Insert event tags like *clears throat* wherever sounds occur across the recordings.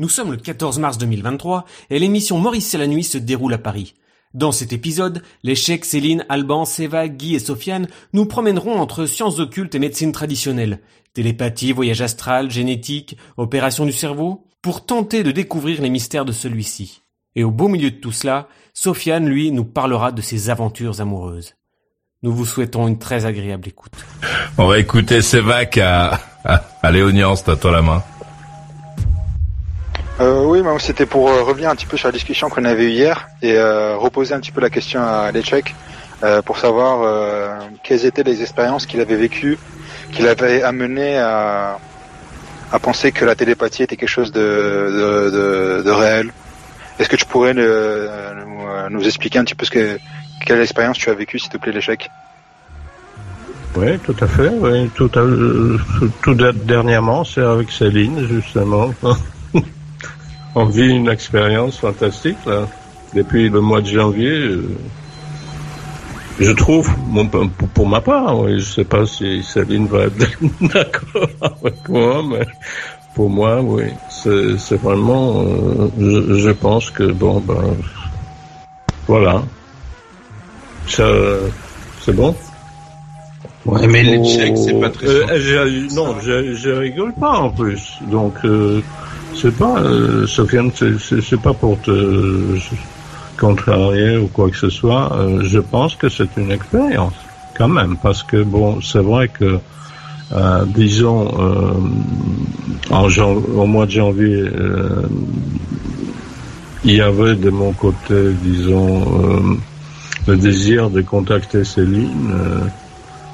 Nous sommes le 14 mars 2023 et l'émission Maurice et la nuit se déroule à Paris. Dans cet épisode, les chèques Céline, Alban, Seva, Guy et Sofiane nous promèneront entre sciences occultes et médecine traditionnelle, télépathie, voyage astral, génétique, opération du cerveau, pour tenter de découvrir les mystères de celui-ci. Et au beau milieu de tout cela, Sofiane, lui, nous parlera de ses aventures amoureuses. Nous vous souhaitons une très agréable écoute. On va écouter Sévac à, à, toi la main. Euh, oui, c'était pour euh, revenir un petit peu sur la discussion qu'on avait eue hier et euh, reposer un petit peu la question à Lechek euh, pour savoir quelles étaient les expériences qu'il avait vécues, qu'il avait amené à, à penser que la télépathie était quelque chose de, réel. Est-ce que tu pourrais nous, expliquer un petit peu ce que quelle expérience tu as vécue, s'il te plaît, l'échec Oui, tout à fait. Oui. Tout, tout dernièrement, c'est avec Céline, justement. *laughs* On vit une expérience fantastique là. Depuis le mois de janvier, euh, je trouve, pour, ma part, oui, je sais pas si Céline va être *laughs* d'accord avec moi, mais pour moi, oui, c'est vraiment, euh, je, je, pense que bon, ben, voilà, ça, c'est bon? Ouais, mais les chèques, c'est pas très. Euh, non, je, je rigole pas en plus, donc. Euh, c'est pas, euh, Sofiane, c'est pas pour te contrarier ou quoi que ce soit. Euh, je pense que c'est une expérience, quand même, parce que bon, c'est vrai que, euh, disons, euh, en au mois de janvier, euh, il y avait de mon côté, disons, le désir de contacter Céline,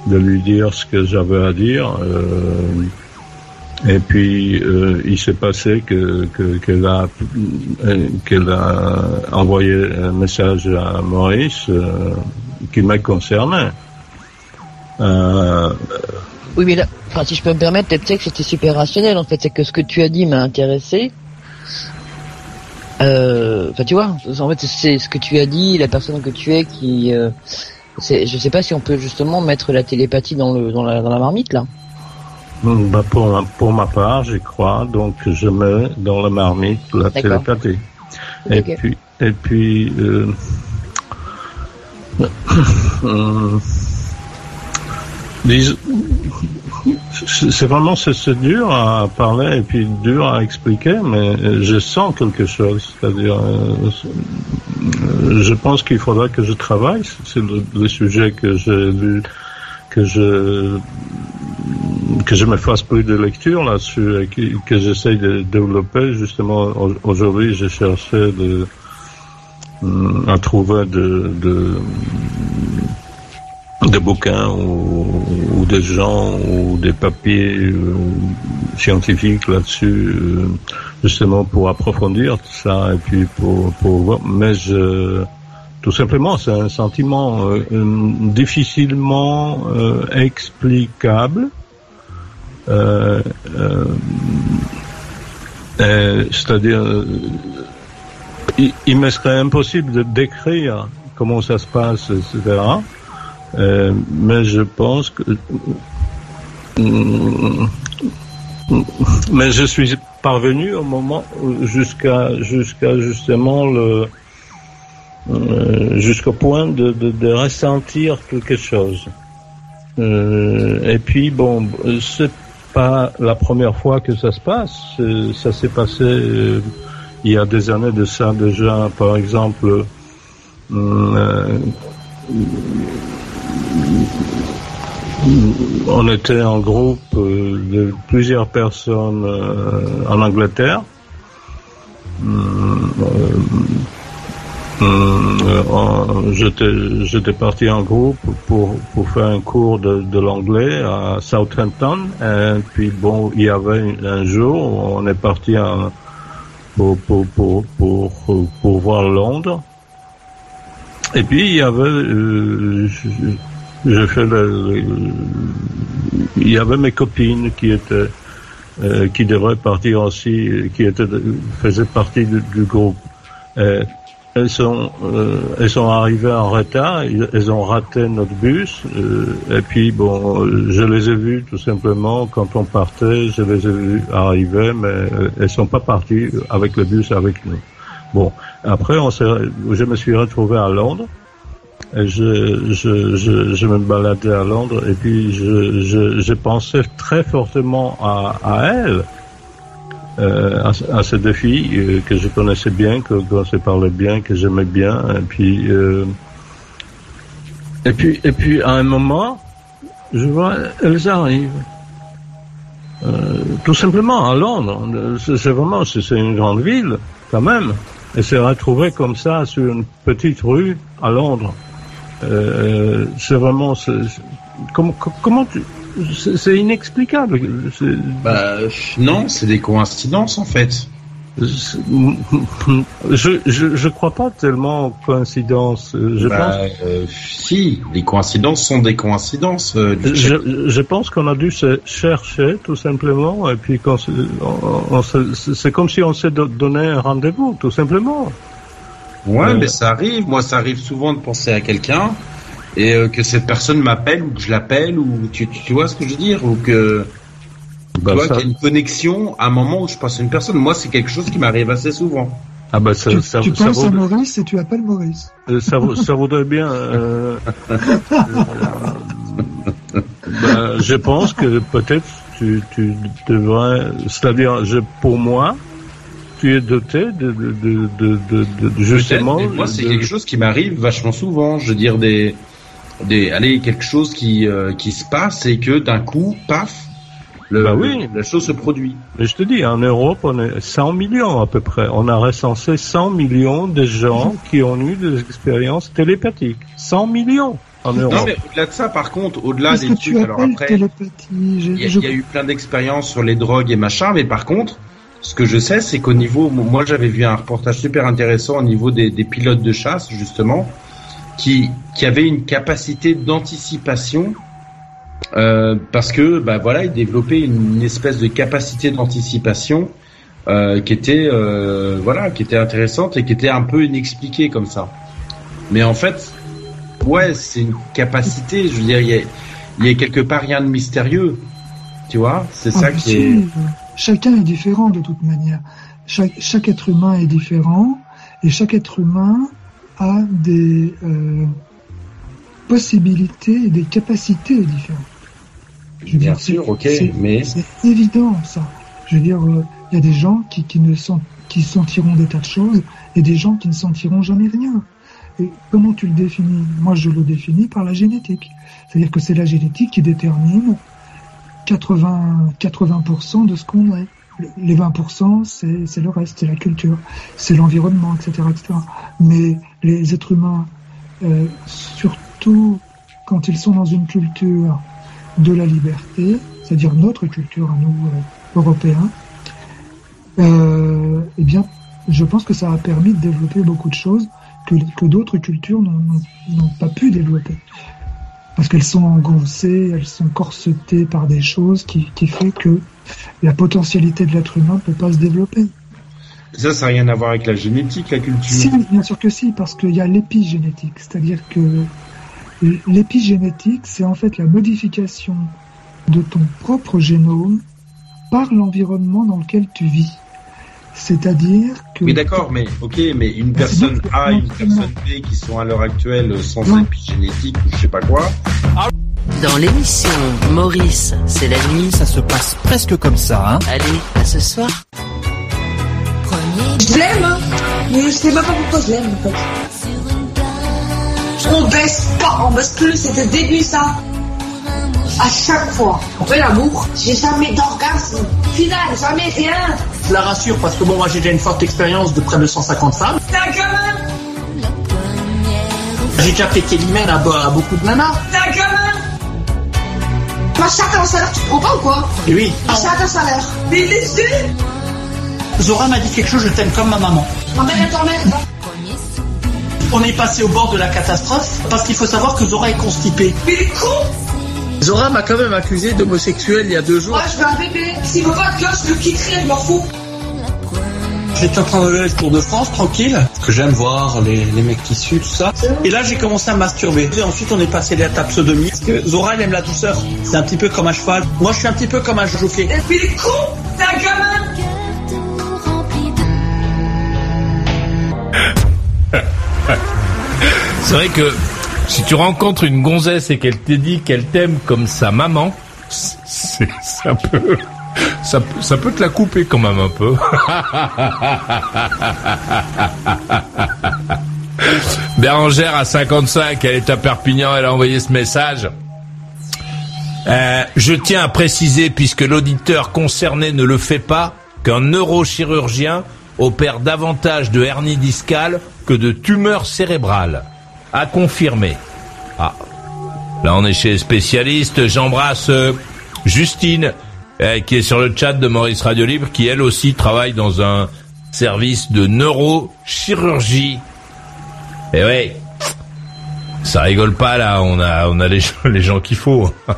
de lui dire ce que j'avais à dire. Et puis euh, il s'est passé que qu'elle a qu'elle a envoyé un message à Maurice euh, qui m'a concerné. Euh, oui, mais là, enfin, si je peux me permettre, peut-être que c'était super rationnel en fait, c'est que ce que tu as dit m'a intéressé. Enfin, tu vois, en fait, c'est ce que tu as dit, la personne que tu es qui. Euh, je sais pas si on peut justement mettre la télépathie dans le dans la, dans la marmite là. Bah pour, pour ma part, j'y crois, donc je mets dans la marmite la télépathie. Et puis, et puis, euh, *coughs* euh c'est vraiment c'est dur à parler et puis dur à expliquer, mais je sens quelque chose. C'est-à-dire, euh, je pense qu'il faudra que je travaille. C'est le, le, sujet que j'ai lu, que je que je me fasse plus de lecture là-dessus, que, que j'essaye de développer. Justement, aujourd'hui, j'ai cherché de, euh, à trouver de, de, bouquins ou, des gens ou des papiers euh, scientifiques là-dessus, euh, justement pour approfondir tout ça et puis pour, pour voir. Mais je, tout simplement, c'est un sentiment euh, difficilement euh, explicable euh, euh, c'est-à-dire, il, me serait impossible de décrire comment ça se passe, etc. mais je pense que mais je suis parvenu au moment jusqu'à jusqu'à justement le jusqu'au point de, de, ressentir quelque chose. Euh, et puis bon, c'est pas la première fois que ça se passe. Ça s'est passé euh, il y a des années de ça déjà. Par exemple, euh, on était en groupe euh, de plusieurs personnes en Angleterre. Euh, j'étais parti en groupe pour, pour faire un cours de, de l'anglais à Southampton. Et puis bon, il y avait un jour, on est parti en, pour, pour, pour, pour, pour voir Londres. Et puis il y avait, euh, je, fais le, il y avait mes copines qui étaient, euh, qui devraient partir aussi, qui étaient, faisaient partie du, du groupe. Euh, elles sont, euh, elles sont arrivées en retard, elles ont raté notre bus, euh, et puis bon, je les ai vues tout simplement quand on partait, je les ai vues arriver, mais euh, elles sont pas parties avec le bus avec nous. Bon, après, on je me suis retrouvé à Londres, et je, je, me baladais à Londres, et puis je, je, pensais très fortement à, à elles euh, à, à, ces deux filles euh, que je connaissais bien, que qu'on se parlait bien, que j'aimais bien, et puis euh, et puis et puis à un moment, je vois elles arrivent. Euh, tout simplement à Londres. C'est vraiment c'est une grande ville quand même. Et se retrouver comme ça sur une petite rue à Londres. Euh, c'est vraiment comment comment tu c'est inexplicable. Bah, non, c'est des coïncidences en fait. Je, je, je crois pas tellement aux coïncidences. Je bah, pense... Euh, si, les coïncidences sont des coïncidences. Euh, je, je, pense qu'on a dû se chercher tout simplement et puis c'est comme si on s'est donné un rendez-vous tout simplement. Ouais, euh, mais ça arrive. Moi, ça arrive souvent de penser à quelqu'un et euh, que cette personne m'appelle ou que je l'appelle ou tu, tu, vois ce que je veux dire ou que bah, tu vois qu'il y a une connexion à un moment où je pense à une personne. Moi, c'est quelque chose qui m'arrive assez souvent. Ah bah ça, tu, ça, tu ça penses à Maurice et tu appelles Maurice. Euh, ça, ça voudrait bien. *laughs* Euh, bah, je pense que peut-être tu, tu devrais, c'est-à-dire, je, pour moi, tu es doté de, de, de, de, de, de justement. moi, c'est quelque chose qui m'arrive vachement souvent. Je veux dire des des, allez, quelque chose qui, euh, qui se passe et que d'un coup, paf, le, bah oui. la chose se produit. Mais je te dis, en Europe, on est 100 millions à peu près. On a recensé 100 millions de gens qui ont eu des expériences télépathiques. 100 millions en Europe. Non, mais au-delà de ça, par contre, au-delà des trucs, alors après, il y, y, a eu plein d'expériences sur les drogues et machin, mais par contre, ce que je sais, c'est qu'au niveau, moi j'avais vu un reportage super intéressant au niveau des, des pilotes de chasse, justement, qui, qui avait une capacité d'anticipation euh, parce que bah voilà il développait une, espèce de capacité d'anticipation euh, qui était euh, voilà qui était intéressante et qui était un peu inexpliquée comme ça. Mais en fait ouais c'est une capacité je veux dire il y a, y a quelque part rien de mystérieux tu vois c'est ça qui est chacun est différent de toute manière. Chaque, chaque être humain est différent et chaque être humain a des euh, possibilités et des capacités différentes. Je Bien sûr, ok, mais c'est évident ça. Je veux dire, euh, il y a des gens qui, qui ne sont, qui sentiront des tas de choses et des gens qui ne sentiront jamais rien. Et comment tu le définis? Moi, je le définis par la génétique. C'est-à-dire que c'est la génétique qui détermine 80, 80% de ce qu'on est les 20%, c'est le reste, c'est la culture, c'est l'environnement, etc.. Mais les êtres humains, euh, surtout quand ils sont dans une culture de la liberté, c'est-à-dire notre culture nous, euh, Européens, euh, eh bien, je pense que ça a permis de développer beaucoup de choses que d'autres cultures n'ont pas pu développer. Parce qu'elles sont engoncées, elles sont corsetées par des choses qui, qui fait que la potentialité de l'être humain ne peut pas se développer. Ça, ça n'a rien à voir avec la génétique, la culture. Si, bien sûr que si, parce qu'il y a l'épigénétique. C'est-à-dire que l'épigénétique, c'est en fait la modification de ton propre génome par l'environnement dans lequel tu vis. C'est-à-dire que. Oui, d'accord, mais ok, mais une personne A et une personne B qui sont à l'heure actuelle sans épigénétique ou je sais pas quoi. Dans l'émission Maurice, c'est la nuit. Ça se passe presque comme ça, hein. Allez, à ce soir. Je l'aime, hein. Mais je sais même pas pourquoi je l'aime, en fait. On baisse pas, on baisse plus, c'était début ça. À chaque fois, on fait l'amour, j'ai jamais d'orgasme. Final, jamais rien. Je la rassure parce que bon, moi j'ai déjà une forte expérience de près de 150 femmes. T'es un gamin J'ai déjà pété l'hymen à, à beaucoup de nanas. Un gamin Ma charte un salaire, tu te prends pas ou quoi? Et oui. Ma charte un salaire. Mais laissez Zora m'a dit quelque chose, je t'aime comme ma maman. On est passé au bord de la catastrophe parce qu'il faut savoir que Zora est constipée. Mais il est con Zora m'a quand même accusé d'homosexuel il y a deux jours. Moi, je veux un bébé. S'il veut pas de gosse, je le quitterai, je m'en fous. J'étais en train de regarder le Tour de France, tranquille. Que j'aime voir les, les mecs qui suent, tout ça. Et là, j'ai commencé à masturber. Et ensuite, on est passé à l'étape sodomie. Parce que Zora, elle aime la douceur. C'est un petit peu comme un cheval. Moi, je suis un petit peu comme un jockey. Et puis il est con C'est un gamin C'est vrai que si tu rencontres une gonzesse et qu'elle te dit qu'elle t'aime comme sa maman, c'est ça peut ça, peut- ça peut te la couper quand même un peu. *laughs* Bérangère à 55, elle est à Perpignan, elle a envoyé ce message. Euh, je tiens à préciser, puisque l'auditeur concerné ne le fait pas, qu'un neurochirurgien opère davantage de hernie discale que de tumeurs cérébrales. À confirmer. Ah. Là, on est chez les. J'embrasse euh, Justine, euh, qui est sur le chat de Maurice Radio Libre, qui elle aussi travaille dans un service de neurochirurgie. Et ouais, ça rigole pas là. On a, on a les, gens- *laughs* les gens qu'il faut. *laughs*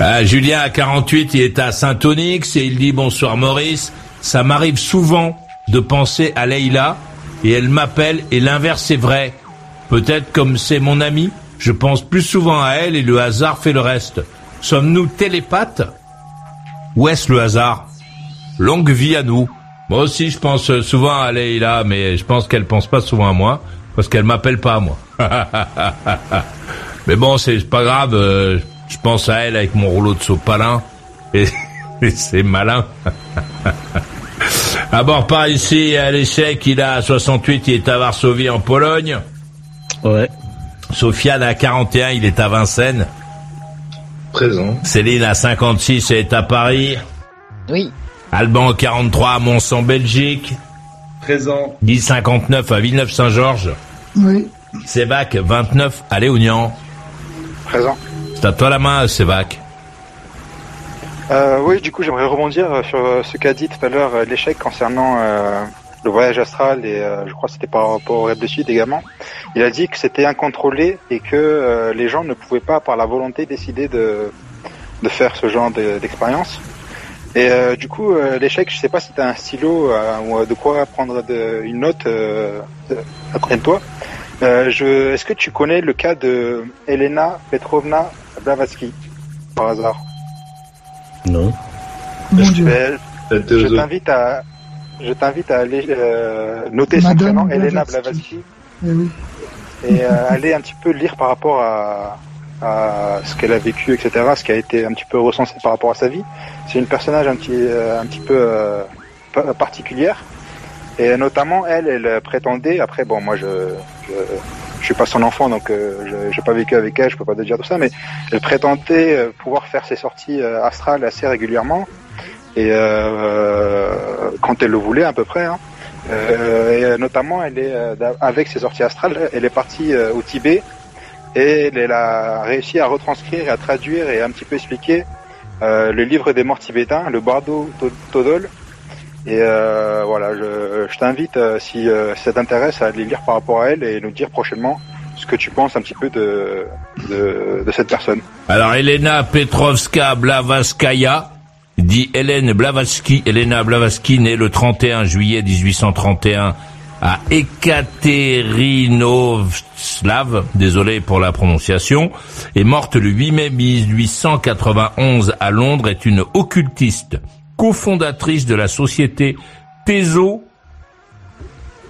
Ah, Julien à 48, il est à Saint-Onyx et il dit bonsoir Maurice. Ça m'arrive souvent de penser à Leïla et elle m'appelle et l'inverse est vrai. Peut-être comme c'est mon ami, je pense plus souvent à elle et le hasard fait le reste. Sommes-nous télépathes? Où est-ce le hasard? Longue vie à nous. Moi aussi je pense souvent à Leïla, mais je pense qu'elle pense pas souvent à moi parce qu'elle m'appelle pas à moi. *laughs* mais bon, c'est pas grave. euh, je pense à elle avec mon rouleau de sopalin et *laughs* c'est malin. *laughs* à bord par ici, à l'échec, il a 68, il est à Varsovie en Pologne. Ouais. Sofiane à 41, il est à Vincennes. Présent. Céline à 56, elle est à Paris. Oui. Alban 43 à Mons en Belgique. Présent. Guy 59 à Villeneuve-Saint-Georges. Oui. Sévac 29 à Léognan. Présent. C'est à toi la main, Sévac. Euh, oui, du coup, j'aimerais rebondir euh, sur euh, ce qu'a dit tout à l'heure euh, l'échec concernant euh, le voyage astral et euh, je crois que c'était par rapport au rêve de suite également. Il a dit que c'était incontrôlé et que les gens ne pouvaient pas, par la volonté, décider de, de faire ce genre de- d'expérience. Et du coup, l'échec, je sais pas si c'était un stylo ou de quoi prendre une note à côté de toi. Je, est-ce que tu connais le cas de Elena Petrovna Blavatsky par hasard? Non. Mon je, vais- t'invite à, je t'invite à aller euh, noter son Madame prénom, Elena Blavatsky. Eh oui. et euh, *laughs* aller un petit peu lire par rapport à, à ce qu'elle a vécu, etc., ce qui a été un petit peu recensé par rapport à sa vie. C'est une personnage un petit, euh, un petit peu euh, pa- particulière, et notamment elle, elle prétendait. Après, bon, moi, je, je, je suis pas son enfant, donc euh, j'ai pas vécu avec elle, je peux pas te dire tout ça, mais elle prétendait euh, pouvoir faire ses sorties euh, astrales assez régulièrement et euh, quand elle le voulait à peu près. Hein. Et notamment, elle est avec ses sorties astrales, elle est partie au Tibet et elle, elle a réussi à retranscrire et à traduire et un petit peu expliquer le livre des morts tibétains, le Bardo To- Todol. Et euh, voilà, je, je t'invite, euh, si euh, ça t'intéresse, à aller lire par rapport à elle et nous dire prochainement ce que tu penses un petit peu de, de, de cette personne. Alors, Elena Petrovska Blavaskaya, dit Hélène Blavatsky. Elena Blavatsky, née le 31 juillet 1831 à Ekatérinovslav, désolé pour la prononciation, est morte le 8 mai 1891 à Londres, est une occultiste, cofondatrice de la société Théso,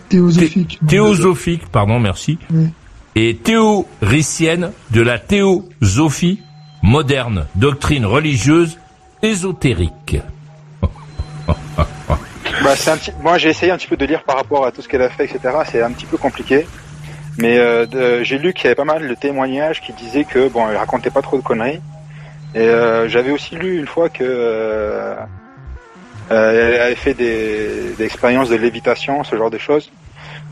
Théosophique. théosophique, pardon, merci, Oui. et théoricienne de la théosophie moderne, doctrine religieuse ésotérique. *laughs* Bah, c'est un petit... Moi, j'ai essayé un petit peu de lire par rapport à tout ce qu'elle a fait, etc. C'est un petit peu compliqué. Mais euh, de- j'ai lu qu'il y avait pas mal de témoignages qui disaient que bon, elle racontait pas trop de conneries. Et euh, j'avais aussi lu une fois que euh, elle avait fait des, des expériences de lévitation, ce genre de choses.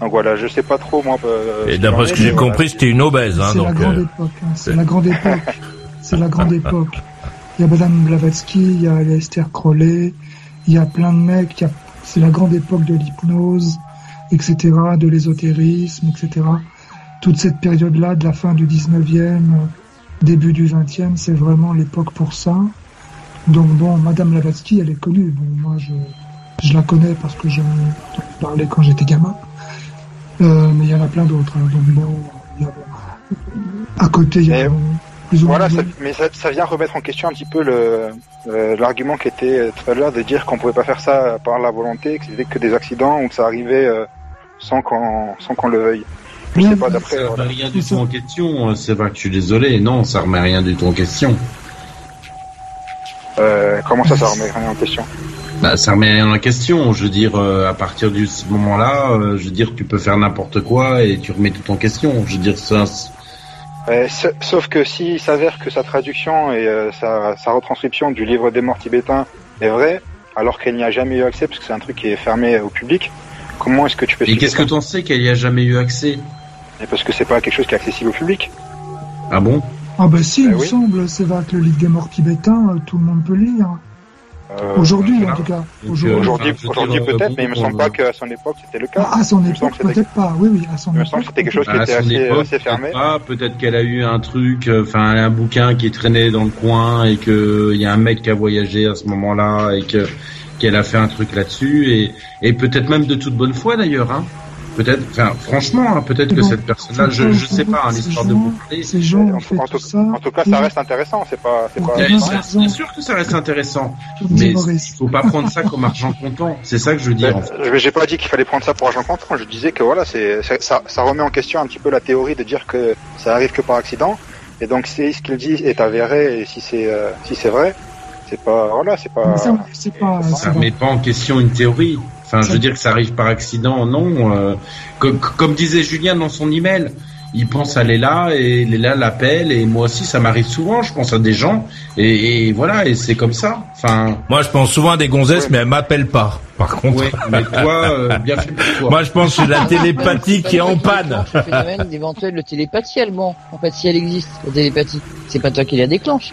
Donc voilà, je sais pas trop moi. euh, Et d'après ce que j'ai voilà. compris, c'était une obèse. Hein, C'est la euh, époque. hein, C'est la grande *laughs* époque. C'est la grande époque. Il y a Madame Blavatsky, il y a Esther Crowley, il y a plein de mecs, c'est la grande époque de l'hypnose, etc., de l'ésotérisme, etc. Toute cette période-là, de la fin du 19e, début du 20e, c'est vraiment l'époque pour ça. Donc bon, Madame Blavatsky, elle est connue. Bon, moi, je, je la connais parce que j'en parlais quand j'étais gamin. Euh, mais il y en a plein d'autres. Hein. Donc bon, y a, à côté, il y a plus ou voilà, ça, mais ça, ça, vient remettre en question un petit peu le l'argument qui était tout à l'heure de dire qu'on pouvait pas faire ça par la volonté, que c'était que des accidents ou que ça arrivait euh, sans qu'on sans qu'on le veuille. Je sais pas d'après. Ça remet rien du tout en question. C'est vrai que je suis désolé. Non, ça remet rien du tout en question. Euh, comment ça, ça remet rien en question bah, ça remet rien en question. Je veux dire, euh, à partir de ce moment-là, euh, je veux dire, tu peux faire n'importe quoi et tu remets tout en question. Je veux dire, ça. sauf que s'il s'avère que sa traduction et sa, sa, retranscription du livre des morts tibétains est vraie, alors qu'elle n'y a jamais eu accès, parce que c'est un truc qui est fermé au public, comment est-ce que tu peux... Et qu'est-ce que tu en sais qu'elle n'y a jamais eu accès? Parce que c'est pas quelque chose qui est accessible au public. Ah bon? Ah bah si, il bah me semble, c'est vrai que le livre des morts tibétains, euh, tout le monde peut lire. Euh, aujourd'hui, en tout cas. Aujourd'hui, aujourd'hui peut-être, mais il me semble pas qu'à son époque c'était le cas. Ah, à son époque, peut-être pas. Oui, oui, à son époque. Il me semble que c'était quelque chose qui était assez, assez fermé. Peut-être qu'elle a eu un truc, euh, enfin un bouquin qui traînait dans le coin et que il y a un mec qui a voyagé à ce moment-là et que qu'elle a fait un truc là-dessus et, et peut-être même de toute bonne foi d'ailleurs. Hein. Peut-être, enfin, franchement, hein, peut-être que cette personne-là, je, je sais pas, hein, l'histoire de vous parler. en, en, tout, cas, ça reste intéressant. C'est pas, c'est pas. Bien, sûr que ça reste intéressant, mais il faut pas prendre ça comme argent comptant. C'est ça que je veux dire. En fait. J'ai pas dit qu'il fallait prendre ça pour argent comptant. Je disais que voilà, c'est, ça, ça remet en question un petit peu la théorie de dire que ça arrive que par accident. Et donc, si ce qu'il dit est avéré et si c'est, euh, si c'est vrai, c'est pas, voilà, c'est pas. Ça, pas, ça met pas en question une théorie. Enfin, je veux dire que ça arrive par accident, non. Euh, comme, comme, disait Julien dans son email, il pense aller là et Léla l'appelle et moi aussi ça m'arrive souvent. Je pense à des gens et, voilà et c'est comme ça. Enfin. Moi, je pense souvent à des gonzesses, mais elles m'appellent pas. Par contre. Oui, mais toi, euh, bien fait pour toi. Moi, je pense que c'est la télépathie qui est en panne. C'est phénomène d'éventuelle de télépathie allemand. En fait, si elle existe, la télépathie, c'est pas toi qui la déclenche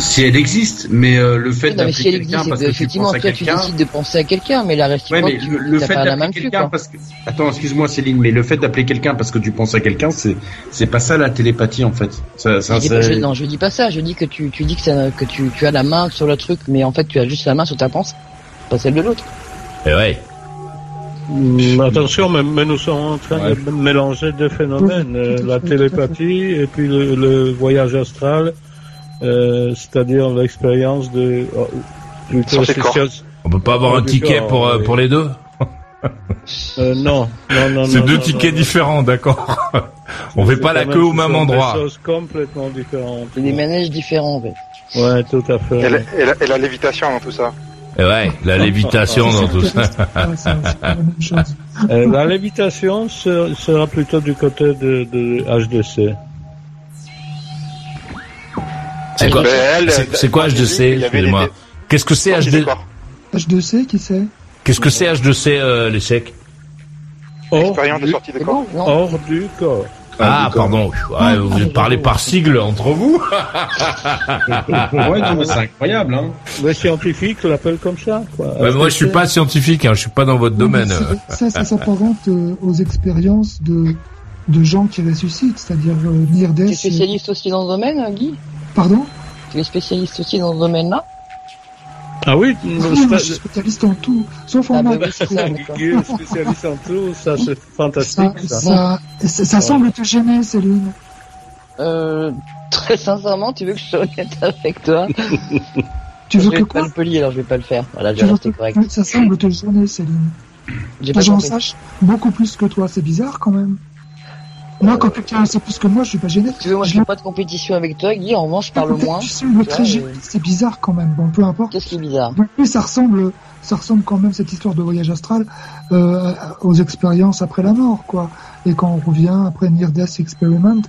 si elle existe, mais euh, le fait d'appeler si quelqu'un parce que tu penses à quelqu'un, tu décides de penser à quelqu'un, mais la réciproque, ouais, le, fait d'appeler quelqu'un parce que attends, excuse-moi Céline, mais le fait d'appeler quelqu'un parce que tu penses à quelqu'un, c'est c'est pas ça la télépathie en fait. Ça, ça, je, non, je dis pas ça. Je dis que tu tu dis que ça, que tu tu as la main sur le truc, mais en fait tu as juste la main sur ta pensée, pas celle de l'autre. Et eh ouais. Mm, attention, mais, nous sommes en train de mélanger deux phénomènes, *laughs* euh, la télépathie et puis le voyage astral euh, c'est-à-dire l'expérience de oh, plutôt On peut pas avoir un ticket pour euh, pour les deux euh, non, non, non. C'est deux tickets différents, d'accord. On fait pas la queue au même endroit. Des choses complètement différentes. C'est des manèges différents, en fait. Ouais, tout à fait. Et la, et la, et la lévitation dans tout ça. Et ouais, la *laughs* lévitation dans tout ça. euh, la lévitation sera plutôt du côté de, de H2C. C'est quoi, c'est quoi H2C Excusez-moi. Qu'est-ce que c'est H2... H2C, qui c'est Qu'est-ce que c'est H2C, euh, l'échec Expérience de sortie de corps. Hors du corps. Ah, pardon. Ouais, vous parlez par sigle entre vous. *laughs* ouais, c'est incroyable. Hein. Les scientifiques l'appellent comme ça. Quoi. Moi, je suis pas scientifique. Hein, je suis pas dans votre domaine. Ça, ça s'apparente euh, aux expériences de de gens qui ressuscitent, c'est-à-dire euh, Tu es spécialiste aussi dans ce domaine, Guy? Pardon Tu es spécialiste aussi dans ce domaine-là ah oui, je suis spécialiste en tout, sauf en ah, maths. spécialiste en tout, ça c'est fantastique. Ça, ça, ça, semble te gêner, Céline. Euh, très sincèrement, tu veux que je sois honnête avec toi Tu veux je que quoi pas le poli, alors je vais pas le faire. Voilà, je vais rester correct. Ça semble te gêner, Céline. J'en sache beaucoup plus que toi, c'est bizarre quand même. Moi, quand quelqu'un sait plus que moi, je suis pas gêné. Tu veux, moi, je fais pas de compétition avec toi, Guy. En revanche, je parle moins. Très C'est bizarre quand même. Bon, peu importe. Qu'est-ce qui est bizarre Mais ça ressemble, ça ressemble quand même cette histoire de voyage astral euh, aux expériences après la mort, quoi. Et quand on revient après Near Death Experiment,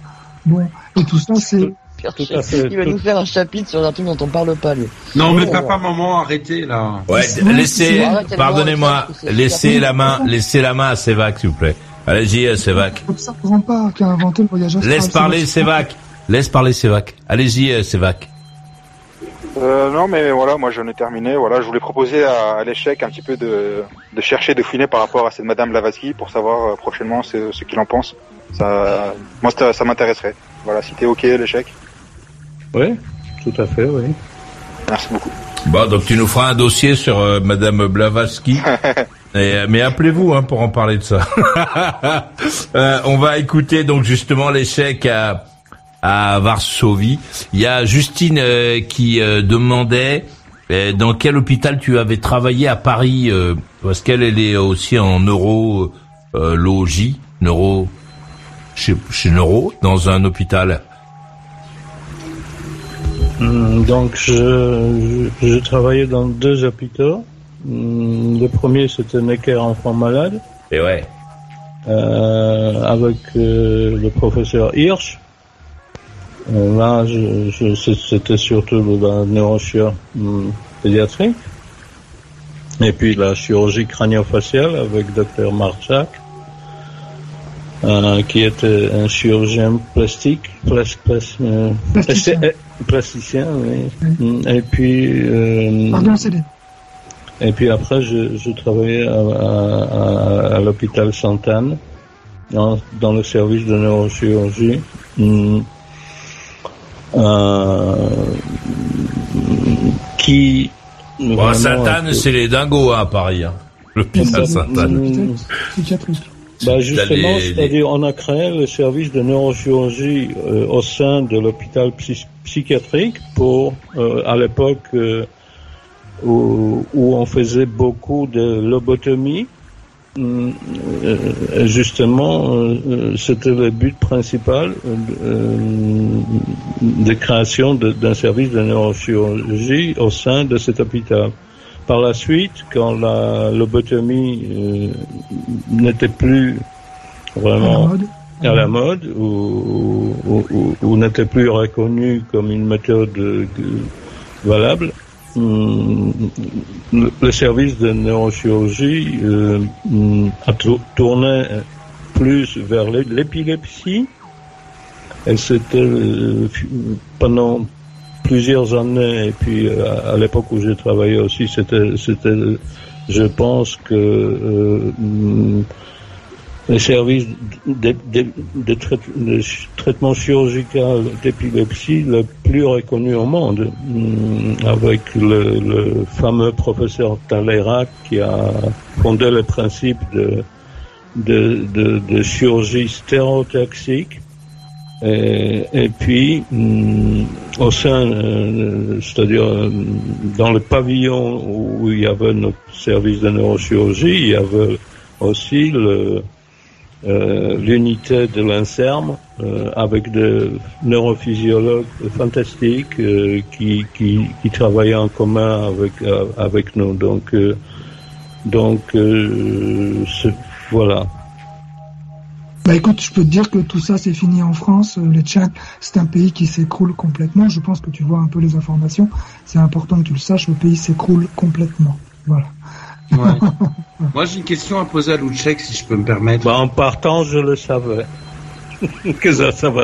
bon, et tout ça, c'est. Il va nous faire un chapitre sur un truc dont on parle pas, lui. Non, mais papa, maman, arrêtez, là. Ouais, laissez, pardonnez-moi, laissez la main, laissez la main à Sévac, s'il vous plaît. Allez-y, Sévac. pas qui a inventé le voyage Laisse parler Sévac. Laisse parler Sévac. Allez-y, Sévac. Euh, non, mais voilà, moi j'en ai terminé. Voilà, je voulais proposer à, l'échec un petit peu de, de, chercher, de fouiner par rapport à cette Madame Blavatsky pour savoir euh, prochainement ce, ce qu'il en pense. Ça, moi, ça, ça m'intéresserait. Voilà, si t'es ok, l'échec. Oui, tout à fait, oui. Merci beaucoup. Bon, donc tu nous feras un dossier sur euh, Madame Blavatsky. *laughs* Et, mais appelez-vous hein, pour en parler de ça. *laughs* euh, on va écouter donc justement l'échec à, à Varsovie. Il y a Justine euh, qui euh, demandait euh, dans quel hôpital tu avais travaillé à Paris parce qu'elle elle est aussi en neurologie, neuro chez, chez neuro dans un hôpital. Hmm, donc je, je, travaillais dans deux hôpitaux. Hmm, le premier c'était Necker enfant malade. Et ouais. Euh, avec le professeur Hirsch euh, là, je, c'était surtout la neurochirurgie hum, pédiatrique. Et puis la chirurgie crânio-faciale avec Dr Marchak, euh, qui était un chirurgien plastique, *laughs* euh, plasticien. oui. Hum, et puis, Pardon, et puis après, je, travaillais à, l'hôpital Sainte-Anne, dans, dans, le service de neurochirurgie. Hum, euh, qui bon, Sainte-Anne, c'est les dingos hein, à Paris. Hein. L'hôpital Sainte-Anne. Bah justement, c'est-à-dire on a créé le service de neurochirurgie euh, au sein de l'hôpital psychiatrique pour, euh, à l'époque euh, où, où, on faisait beaucoup de lobotomie, euh, justement, euh, c'était le but principal euh, de création d'un service de neurochirurgie au sein de cet hôpital. Par la suite, quand la lobotomie n'était plus vraiment à la mode, ou, ou n'était plus reconnue comme une méthode valable, le service de neurochirurgie euh, hmm, a tourné plus vers l'épilepsie. Et c'était euh, pendant plusieurs années, et puis euh, à, l'époque où j'ai travaillé aussi, c'était, c'était, je pense que hmm, les services de, de, traitement chirurgical d'épilepsie le plus reconnu au monde, mm, avec le, fameux professeur Talleyrand qui a fondé le principe de, de, chirurgie stéréotaxique. Et, et puis, mm, au sein, euh, c'est-à-dire euh, dans le pavillon où il y avait notre service de neurochirurgie, il y avait aussi le, euh, l'unité de l'INSERM euh, avec des neurophysiologues fantastiques euh, qui, qui, qui travaillaient en commun avec, avec nous. Donc, donc voilà. Bah écoute, je peux te dire que tout ça c'est fini en France. Le Tchad, c'est un pays qui s'écroule complètement. Je pense que tu vois un peu les informations. C'est important que tu le saches. Le pays s'écroule complètement. Voilà. *laughs* Moi, j'ai une question à poser à Louchek, si je peux me permettre. Bah, en partant, je le savais. *laughs* que ça, ça va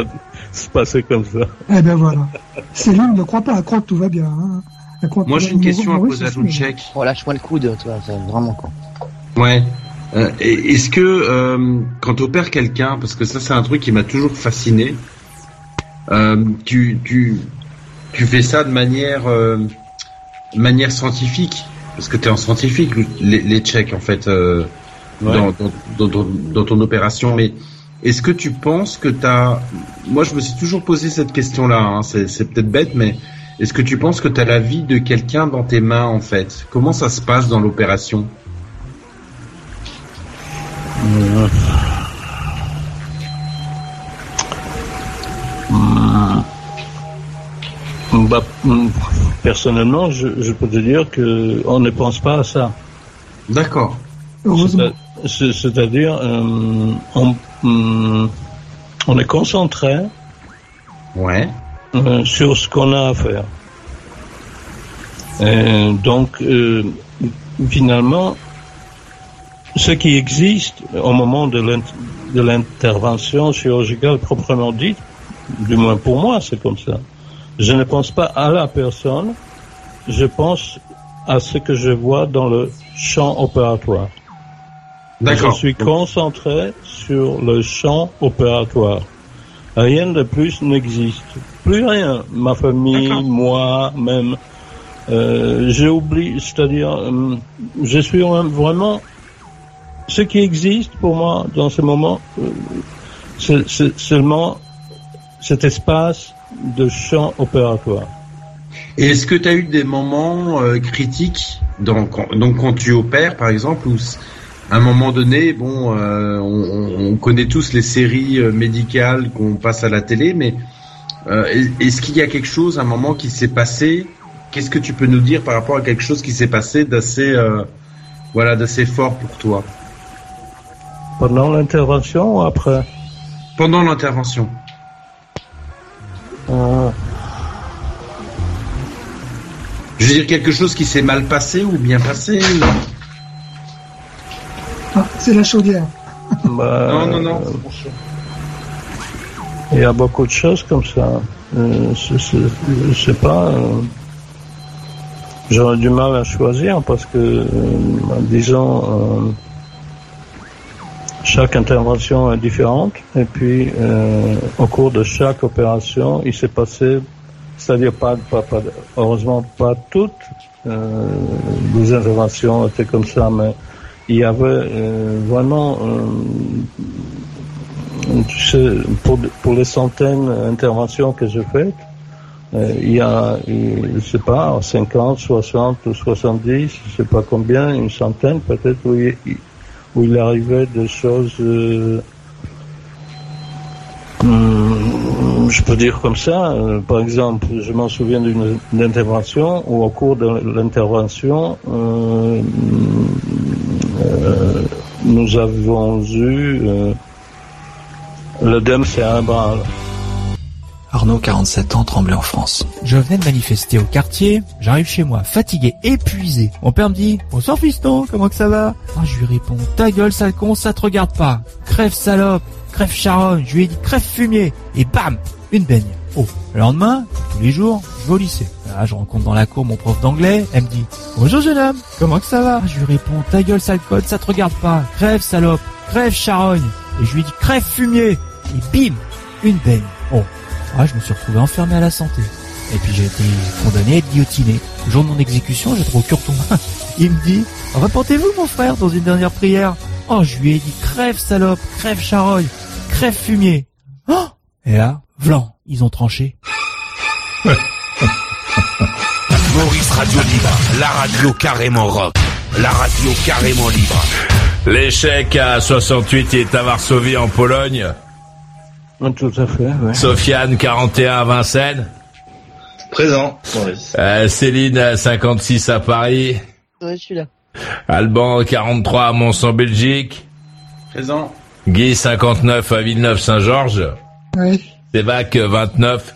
se passer comme ça. Eh ben voilà. Céline ne croit pas, elle croit que tout va bien. Hein. Moi, j'ai une question à poser à Louchek. Oh, lâche-moi le coude, toi, c'est vraiment con. Ouais. Euh, Est-ce que euh, quand opères quelqu'un, parce que ça c'est un truc qui m'a toujours fasciné, euh, tu, tu, tu fais ça de manière, euh, manière scientifique? Parce que tu es en scientifique, les, les Tchèques, en fait, euh, dans, dans, dans, dans, ton opération. Mais est-ce que tu penses que tu as... Moi, je me suis toujours posé cette question-là. Hein, c'est peut-être bête, mais est-ce que tu penses que tu as la vie de quelqu'un dans tes mains, en fait? Comment ça se passe dans l'opération? Euh, Bah, mm, personnellement, je, peux te dire que on ne pense pas à ça. D'accord. C'est-à-dire, euh, on, mm, on, est concentré ouais. Euh, sur ce qu'on a à faire. Et donc, euh, finalement, ce qui existe au moment de l'intervention chirurgicale proprement dite, du moins pour moi, c'est comme ça je ne pense pas à la personne, je pense à ce que je vois dans le champ opératoire. D'accord. Je suis concentré sur le champ opératoire. Rien de plus n'existe. Plus rien. Ma famille, moi, même. Euh, j'ai oublié, c'est-à-dire, euh, je suis vraiment. Ce qui existe pour moi dans ce moment, euh, c'est seulement cet espace de champ opératoire. Et est-ce que tu as eu des moments euh, critiques donc, donc quand tu opères par exemple où à un moment donné, bon, euh, on, on, connaît tous les séries euh, médicales qu'on passe à la télé, mais est-ce qu'il y a quelque chose, un moment qui s'est passé? Qu'est-ce que tu peux nous dire par rapport à quelque chose qui s'est passé d'assez, voilà, d'assez fort pour toi? Pendant l'intervention ou après? Pendant l'intervention. Je veux dire quelque chose qui s'est mal passé ou bien passé ah, C'est la chaudière. Bah, non, non, non. Il y a beaucoup de choses comme ça. Euh, je sais pas. Euh, j'aurais du mal à choisir parce que, euh, disons, chaque intervention est différente. Et puis, au cours de chaque opération, il s'est passé c'est-à-dire pas, pas, pas, heureusement pas toutes euh, les interventions étaient comme ça, mais il y avait euh, vraiment, euh, tu sais, pour, pour les centaines d'interventions que j'ai faites, euh, il y a, je sais pas, 50, 60 ou 70, je sais pas combien, une centaine peut-être où il, où il arrivait des choses euh, Hum, je peux dire comme ça, euh, par exemple, je m'en souviens d'une intervention où au cours de l'intervention, euh, nous avons eu l'œdème cérébral. Arnaud, 47 ans, tremblé en France. Je venais de manifester au quartier, j'arrive chez moi, fatigué, épuisé. Mon père me dit, bonsoir fiston, comment que ça va? Ah, Je lui réponds, ta gueule sale con, ça te regarde pas. Crève salope, crève charonne, je lui ai dit crève fumier. Et bam, une baigne. Oh, le lendemain, tous les jours, je vais au lycée. Là, je rencontre dans la cour mon prof d'anglais, elle me dit, bonjour jeune homme, comment que ça va? Je lui réponds, ta gueule sale code, ça te regarde pas. Crève salope, crève charogne. Et je lui dit, crève fumier. Et bim, une baigne. Oh, ah, je me suis retrouvé enfermé à la santé. Et puis j'ai été condamné à être guillotiné. Le jour de mon exécution, j'ai trouvé au curton. *laughs* Il me dit, reportez-vous mon frère dans une dernière prière. Oh, je lui ai dit, crève salope, crève charogne, crève fumier. Oh Et là, vlan, ils ont tranché. *laughs* Maurice Radio Libre, la radio carrément rock, la radio carrément libre. L'échec à 68 est à Varsovie en Pologne. Tout à fait, ouais. Sofiane, 41 à Vincennes. Présent, euh, Céline, 56 à Paris. Ouais, je suis là. Alban, 43 à Mons en Belgique. Présent. Guy, 59 à Villeneuve-Saint-Georges. Oui. Sévac, 29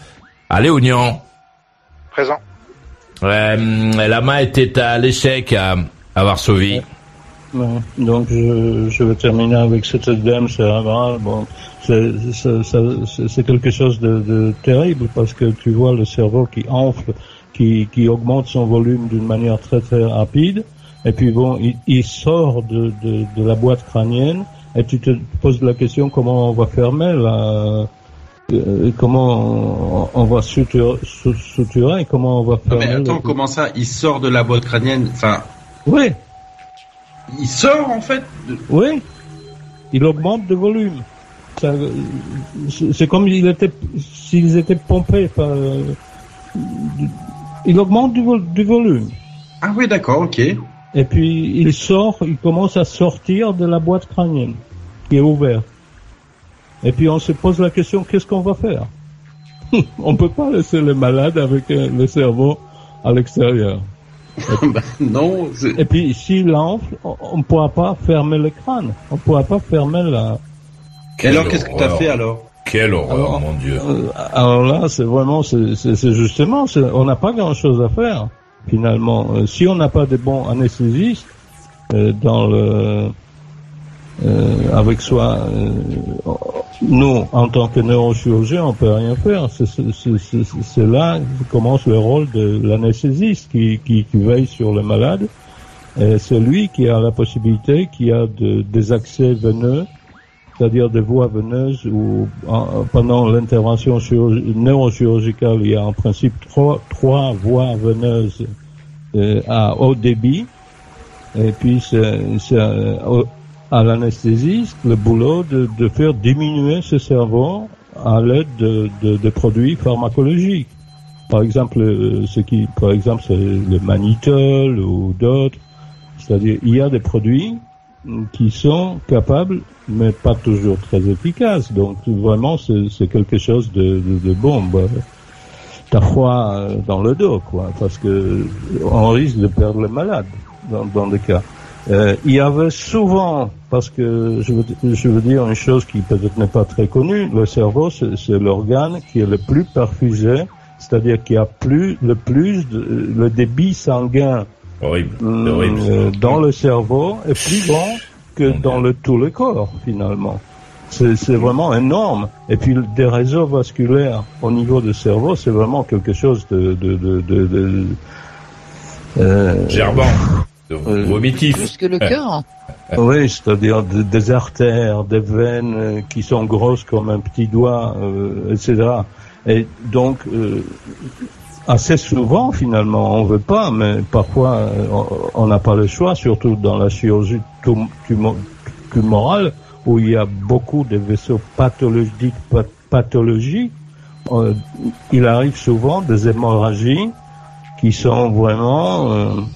à Léognan. Présent. Euh, la main était à l'échec à, à Varsovie. Donc je, je, vais terminer avec cette dame cérébrale. Bon, c'est quelque chose de, de, terrible parce que tu vois le cerveau qui enfle, qui, qui augmente son volume d'une manière très très rapide. Et puis bon, il, il sort de, de, de, la boîte crânienne et tu te poses la question comment on va fermer la, euh, comment on, va suturer, suturer et comment on va fermer. mais attends, comment ça Il sort de la boîte crânienne Enfin. Oui. Il sort en fait. Oui. Il augmente de volume. C'est comme s'ils étaient, s'ils étaient pompés par. Euh, il augmente du, du volume. Ah oui, d'accord, ok. Et puis il sort, il commence à sortir de la boîte crânienne qui est ouverte. Et puis on se pose la question qu'est-ce qu'on va faire? *laughs* On peut pas laisser le malade avec euh, le cerveau à l'extérieur. *laughs* Bah, non. Et puis s'il enfle, on ne pourra pas fermer le crâne. On ne pourra pas fermer la. Et alors qu'est-ce que tu as fait alors Quelle horreur, mon Dieu. Euh, alors là, c'est vraiment, c'est justement, on n'a pas grand-chose à faire finalement. Euh, si on n'a pas de bons anesthésistes euh, dans le euh, avec soi. Euh, nous, en tant que neurochirurgien, on peut rien faire. C'est là que commence le rôle de l'anesthésiste qui, qui, qui, veille sur le malade. C'est lui qui a la possibilité, qui a de, des accès veneux, c'est-à-dire des voies veneuses où pendant l'intervention neurochirurgicale, il y a en principe trois, trois voies veneuses euh, à haut débit. Et puis c'est à l'anesthésiste le boulot de, de, faire diminuer ce cerveau à l'aide de, de, de, produits pharmacologiques. Par exemple, euh, ce qui, par exemple, c'est le manitol ou d'autres. C'est-à-dire, il y a des produits qui sont capables, mais pas toujours très efficaces. Donc, vraiment, c'est quelque chose de, de, bon. Bah, T'as froid euh, dans le dos, quoi, parce que on risque de perdre le malade dans, dans des cas. Euh, il y avait souvent, parce que je veux, je veux dire une chose qui peut-être n'est pas très connue, le cerveau c'est l'organe qui est le plus perfusé, c'est-à-dire qui a plus le plus de, le débit sanguin horrible. Euh, dans le cerveau est plus grand que dans le tout le corps finalement. C'est vraiment énorme. Et puis des réseaux vasculaires au niveau du cerveau, c'est vraiment quelque chose de, de, de, de, de euh, gerbant. Euh, vomitif. Plus que le *laughs* cœur. oui, c'est-à-dire des artères, des veines euh, qui sont grosses comme un petit doigt, euh, etc. Et donc, assez souvent, finalement, on veut pas, mais parfois, on n'a pas le choix, surtout dans la chirurgie tumorale, où il y a beaucoup de vaisseaux pathologiques, pathologiques. il arrive souvent des hémorragies qui sont vraiment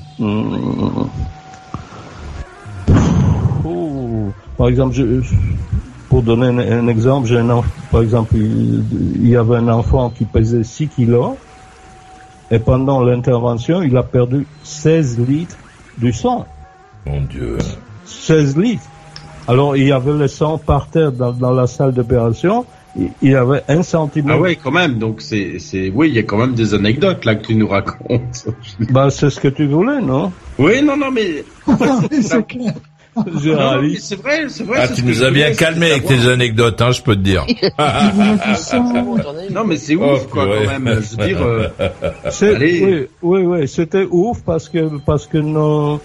par exemple, je, pour donner un, exemple, j'ai un par exemple, il, y avait un enfant qui pesait 6 kilos et pendant l'intervention, il a perdu 16 litres du sang. Mon Dieu. 16 litres. Alors, il y avait le sang par terre dans, dans la salle d'opération il y avait un centimètre. Ah oui, quand même. Donc c'est, c'est, oui, il y a quand même des anecdotes là que tu nous racontes. *laughs* bah c'est ce que tu voulais, non? Oui, non, non, mais. *laughs* c'est clair. c'est vrai, c'est vrai. Ah, tu nous as bien calmé avec tes anecdotes, hein, je peux te dire. non, mais c'est ouf, quoi, quand même. Je veux dire. Euh... oui, oui, oui, c'était ouf parce que parce que nos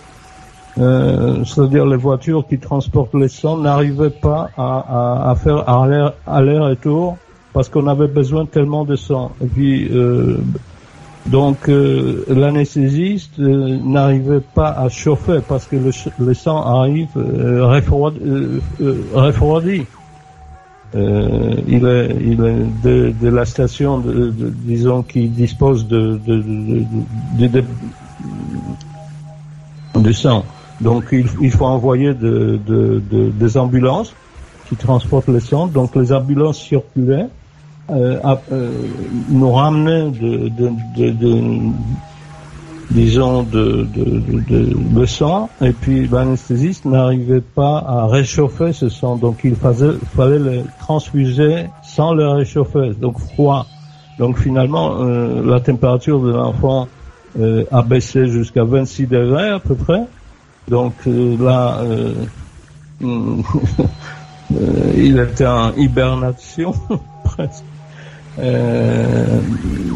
euh, c'est-à-dire les voitures qui transportent les sang n'arrivaient pas à, faire aller-retour parce qu'on avait besoin tellement de sang. Puis euh, donc euh, l'anesthésiste euh, n'arrivait pas à chauffer parce que le, le sang arrive refroidi. il est, il est de, la station, de, disons, qui dispose de, de, de sang. Donc il, il faut envoyer de, de, de, des ambulances qui transportent les sang. Donc les ambulances circulaient, euh, euh, nous ramenaient de, disons de, sang. Et puis l'anesthésiste n'arrivait pas à réchauffer ce sang. Donc il fallait, fallait le transfuser sans le réchauffer. Donc froid. Donc finalement euh, la température de l'enfant euh, a baissé jusqu'à 26 degrés à peu près donc euh, là, euh, euh, *laughs* il était en hibernation *laughs* presque.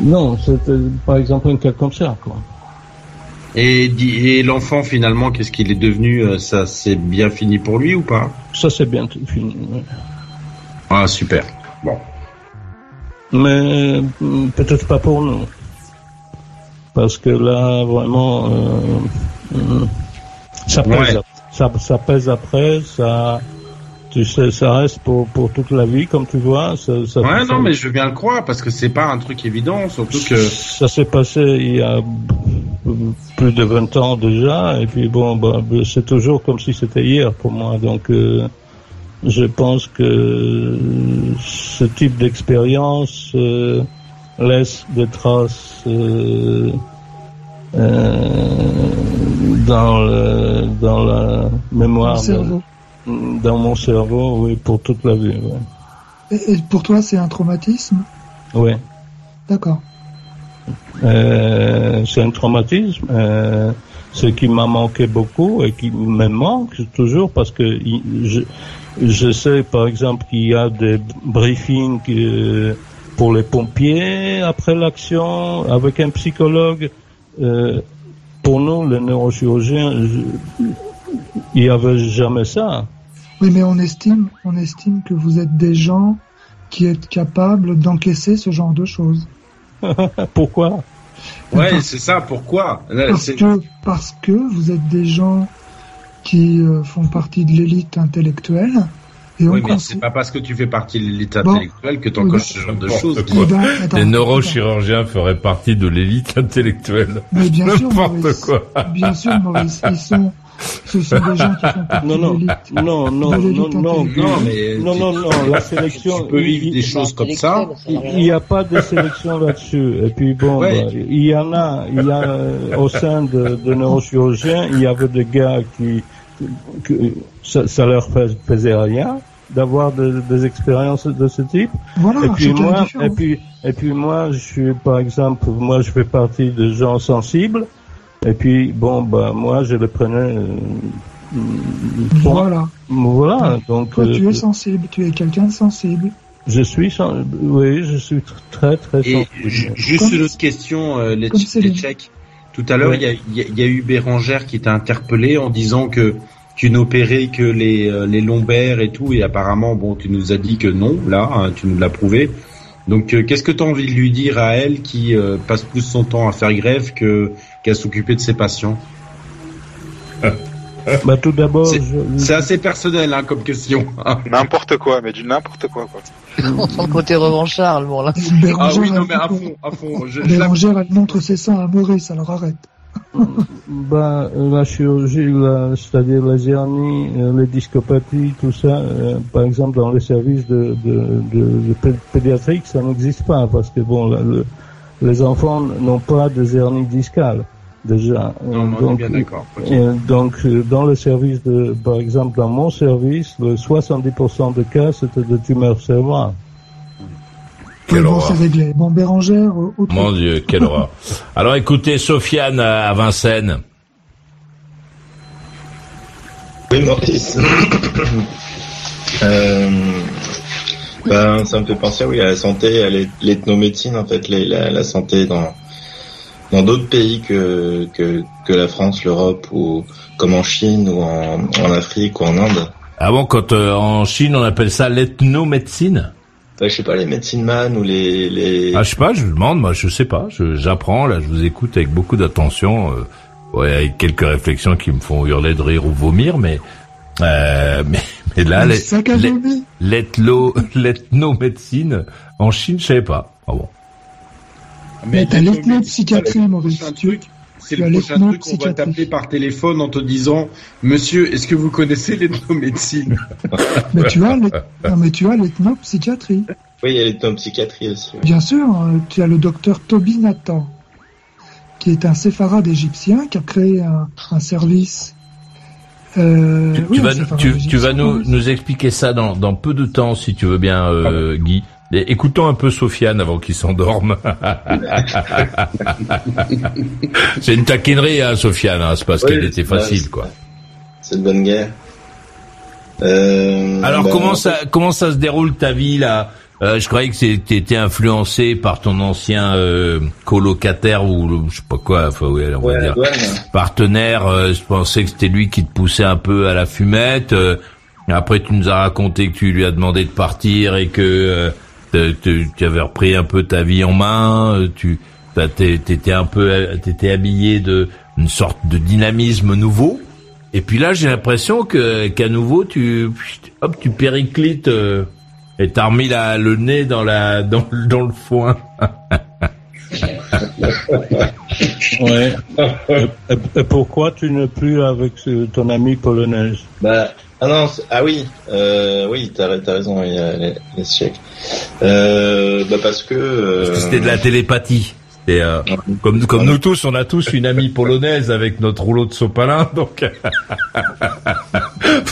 non, c'était par exemple un cas comme ça. Quoi. Et, et l'enfant finalement, qu'est-ce qu'il est devenu Ça c'est bien fini pour lui ou pas? Ça c'est bien fini. Ah super. Bon. Mais peut-être pas pour nous. Parce que là, vraiment, ça pèse, ça, ça, pèse après, ça, tu sais, ça reste pour, pour toute la vie, comme tu vois. Ça, ça ouais, non, mais je bien le croire parce que c'est pas un truc évident, surtout que. Ça s'est passé il y a plus de 20 ans déjà, et puis bon, bah, c'est toujours comme si c'était hier pour moi. Donc, euh, je pense que ce type d'expérience euh, laisse des traces. Euh, dans, le, dans la mémoire, dans mon cerveau, oui, pour toute la vie. Et, pour toi, c'est un traumatisme? Oui. D'accord. Euh, c'est un traumatisme. Euh, ce qui m'a manqué beaucoup et qui me manque toujours parce que je, je sais par exemple qu'il y a des briefings euh, pour les pompiers après l'action avec un psychologue. Euh, pour nous, les neurochirurgiens, il n'y avait jamais ça. Oui, mais on estime, on estime que vous êtes des gens qui êtes capables d'encaisser ce genre de choses. *laughs* Pourquoi? Ouais, c'est ça. Pourquoi? Parce que parce que vous êtes des gens qui euh, font partie de l'élite intellectuelle. Et oui, mais c'est pas parce que tu fais partie de l'élite intellectuelle que tu encoches ce genre de choses. Les neurochirurgiens feraient partie de l'élite intellectuelle. Mais bien sûr, Maurice, quoi. Bien sûr, Maurice, ils sont ce sont des gens qui font partie non, non, de non, non, non, non, non, mais non, non, non, la sélection. Tu peux vivre des choses comme ça. Il n'y a pas de sélection là-dessus. Et puis bon, bah, il y en a, il y a euh, au sein de, de neurochirurgiens, il y avait des gars qui, que, ça, ça leur faisait rien d'avoir des expériences de ce type. Voilà, et puis moi, et puis, et puis moi, je suis par exemple, moi je fais partie des gens sensibles. Et puis, bon, bah, moi, je le prenais. Euh, voilà. Voilà. Donc, Toi, tu es euh, sensible, tu es quelqu'un de sensible. Je suis, oui, je suis très, très sensible. juste une autre question, euh, les, Tchèques. Tout à l'heure, il y, a, eu Bérangère qui t'a interpellé en disant que tu n'opérais que les, euh, les lombaires et tout, et apparemment, bon, tu nous as dit que non, là, hein, tu nous l'as prouvé. Donc, qu'est-ce que tu as envie de lui dire à elle qui passe plus son temps à faire grève que qu'à s'occuper de ses patients? Bah, tout d'abord, c'est assez personnel hein, comme question. n'importe quoi, mais du n'importe quoi. quoi. *laughs* On sent le côté revanchard, bon là. ah oui, non mais à fond, à fond. Je, Bérangère, elle montre ses seins à Maurice, alors arrête. *laughs* bah, la chirurgie, c'est-à-dire les hernies, euh, les discopathies, tout ça, euh, par exemple dans les services de, de, de, pédiatrique, ça n'existe pas parce que bon, les enfants n'ont pas de hernies discales déjà. donc, bien d'accord. donc, euh, dans le service de, par exemple, dans mon service, le 70% de cas, c'était de tumeurs cérébrales. Quelle bon, c'est réglé. Bon, Bérangère, Mon Dieu, quelle horreur. *laughs* Alors, écoutez, Sofiane à Vincennes. Oui, Maurice. *coughs* euh, ben, ça me fait penser, oui, à la santé, à l'ethnomédecine, en fait, la, la santé dans dans d'autres pays que, que, que la France, l'Europe, ou comme en Chine ou en, en Afrique ou en Inde. Ah bon, quand euh, en Chine on appelle ça l'ethnomédecine? Je sais pas, les médecines man ou les, les... Ah je sais pas, je demande, moi je sais pas, j'apprends, là je vous écoute avec beaucoup d'attention, euh, ouais, avec quelques réflexions qui me font hurler de rire ou vomir, mais euh, *laughs* mais, mais là *laughs* l'ethnomédecine en Chine je savais pas. Ah bon. Mais t'as l'ethnopsychiatrie, Maurice. C'est le prochain truc qu'on va t'appeler par téléphone en te disant Monsieur, est-ce que vous connaissez l'ethnomédecine Mais tu as non, mais tu as l'ethnopsychiatrie. Oui, il y a l'ethnopsychiatrie aussi. Bien sûr, euh, tu as le docteur Toby Nathan, qui est un séfarade égyptien qui a créé un, un service. Euh, tu, oui, vas, tu, tu, vas nous, nous expliquer ça dans, dans peu de temps, si tu veux bien, euh, Guy écoutons un peu Sofiane avant qu'il s'endorme. *laughs* c'est une taquinerie, hein, Sofiane. Hein, c'est parce qu'elle était facile, quoi. C'est une bonne guerre. Euh, Alors ben, comment ça comment ça se déroule ta vie là? Euh, Je croyais que c'était influencé par ton ancien euh, colocataire ou je sais pas quoi, enfin on va dire partenaire. je pensais que c'était lui qui te poussait un peu à la fumette. après tu nous as raconté que tu lui as demandé de partir et que tu, avais repris un peu ta vie en main, euh, tu t'étais un peu, t'étais habillé de une sorte de dynamisme nouveau. Et puis là, j'ai l'impression que qu'à nouveau, tu hop, tu périclites euh, et t'as remis la, le nez dans la dans, dans le foin. *laughs* ouais. Et, pourquoi tu n'es plus avec ton ami polonaise? Bah ah non, ah oui, euh, oui, t'as as raison, il y a les, les Euh, bah parce que. Euh, parce que c'était de la télépathie. Et euh, comme comme nous tous, on a tous une amie polonaise avec notre rouleau de sopalin, *laughs* donc. *laughs*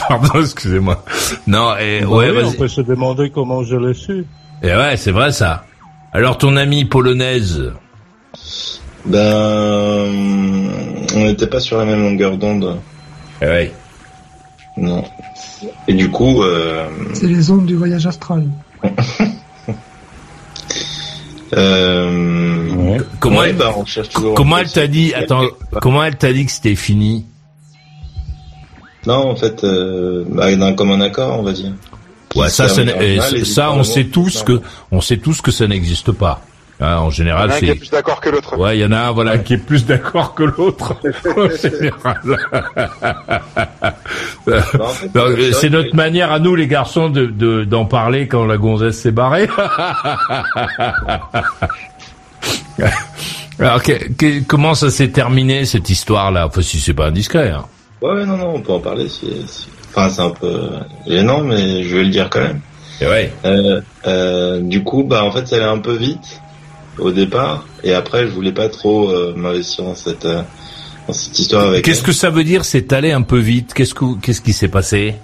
Pardon, excusez-moi. Non, et bah ouais, oui, on peut se demander comment je l'ai su. Et ouais, c'est vrai ça. Alors ton amie polonaise? Ben, on n'était pas sur la même longueur d'onde. Eh ouais. Non. Et du coup. Euh... C'est les ondes du voyage astral. *laughs* euh... Comment, ouais, elle, bah, on cherche toujours comment elle t'a dit Attends, comment elle t'a dit que c'était fini Non, en fait, euh, bah, d'un commun accord, on va dire. Ouais, ça, ça, ça, on sait tous que, on sait tous que ça n'existe pas. Hein, en général, Il y en a un qui c'est. est plus d'accord que l'autre. Ouais, il y en a un, voilà, qui est plus d'accord que l'autre. *laughs* en général. *laughs* Non, c'est notre manière à nous, les garçons, de de- d'en parler quand la gonzesse s'est barrée. *laughs* Alors, que- que- comment ça s'est terminé cette histoire-là? Enfin, si c'est pas indiscret. Hein. Ouais, ouais, non, non, on peut en parler. Si, si- Enfin, c'est un peu gênant, mais je vais le dire quand même. Et ouais. Euh, euh, du coup, bah, en fait, ça allait un peu vite au départ, et après, je voulais pas trop euh, m'investir dans cette euh, dans cette histoire avec. Qu'est-ce que ça veut dire C'est allé un peu vite? Qu'est-ce que qu'est-ce qui s'est passé?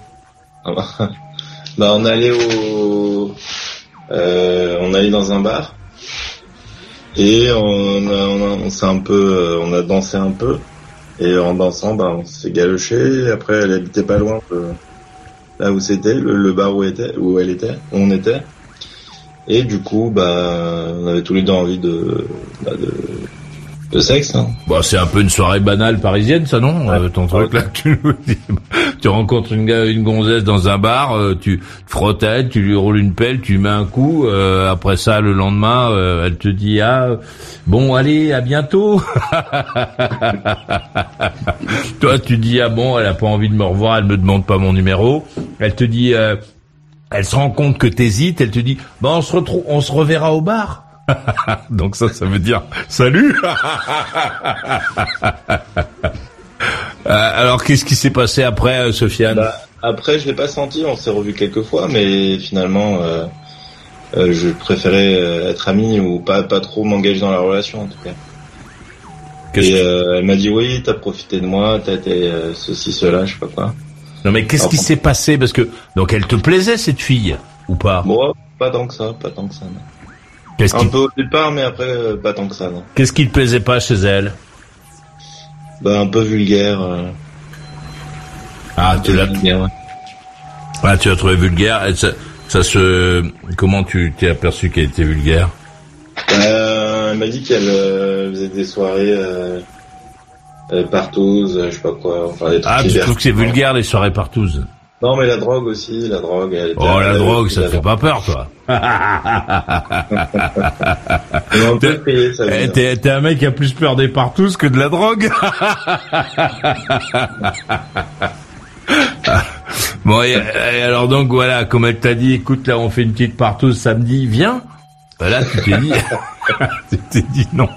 Elle. *laughs* bah, on allait au, euh, on allait dans un bar, et on a, on, a- on s'est un peu, euh, on a dansé un peu, et en dansant, bah, on s'est galoché. Après, elle habitait pas loin de là où c'était, le, le bar où, était, où elle était, où on était. Et du coup, bah, on avait tous les deux envie de, bah, de, de sexe. Hein. Bon, c'est un peu une soirée banale parisienne, ça non Euh, Ton truc là, *laughs* tu. Tu rencontres une, une gonzesse dans un bar, euh, tu frottes à elle, tu lui roules une pelle, tu lui mets un coup. euh, après ça, le lendemain, euh, elle te dit ah bon allez à bientôt. *laughs* Toi, tu dis ah bon, elle a pas envie de me revoir, elle me demande pas mon numéro. Elle te dit, euh, elle se rend compte que t'hésites, elle te dit bon on se retrouve, on se reverra au bar. *laughs* Donc ça, ça veut dire salut. *laughs* Euh, alors qu'est-ce qui s'est passé après, euh, Sofiane? Bah, après, je l'ai pas senti. On s'est revu quelques fois, mais finalement, euh, euh, je préférais être ami ou pas pas trop m'engager dans la relation en tout cas. Et euh, elle m'a dit oui, t'as profité de moi, t'as été ceci, cela, je sais pas quoi. Non mais qu'est-ce qui Enfin, s'est passé Parce que donc elle te plaisait cette fille ou pas? Moi, pas tant que ça, pas tant que ça. Un qui peu au départ, mais après, euh, pas tant que ça, qu'est-ce qui te plaisait pas chez elle? Bah, un peu vulgaire. euh, Ah, tu l'as ouais. ah, tu as trouvé vulgaire. Et ça, ça se comment tu t'es aperçu qu'elle était vulgaire? Euh, elle m'a dit qu'elle euh, faisait des soirées euh, euh, partous, euh, je sais pas quoi, enfin des trucs Ah, tu trouves que c'est vulgaire les soirées partouzes Non, mais la drogue aussi, la drogue. Elle était- Oh la elle- drogue, ça te fait pas peur toi *laughs* Eh. T'es un mec qui a plus peur des partous que de la drogue *laughs* Bon, et, et alors donc voilà, comme elle t'a dit, écoute, là on fait une petite partouze samedi, viens. Là, tu t'es dit, *laughs* tu t'es dit non,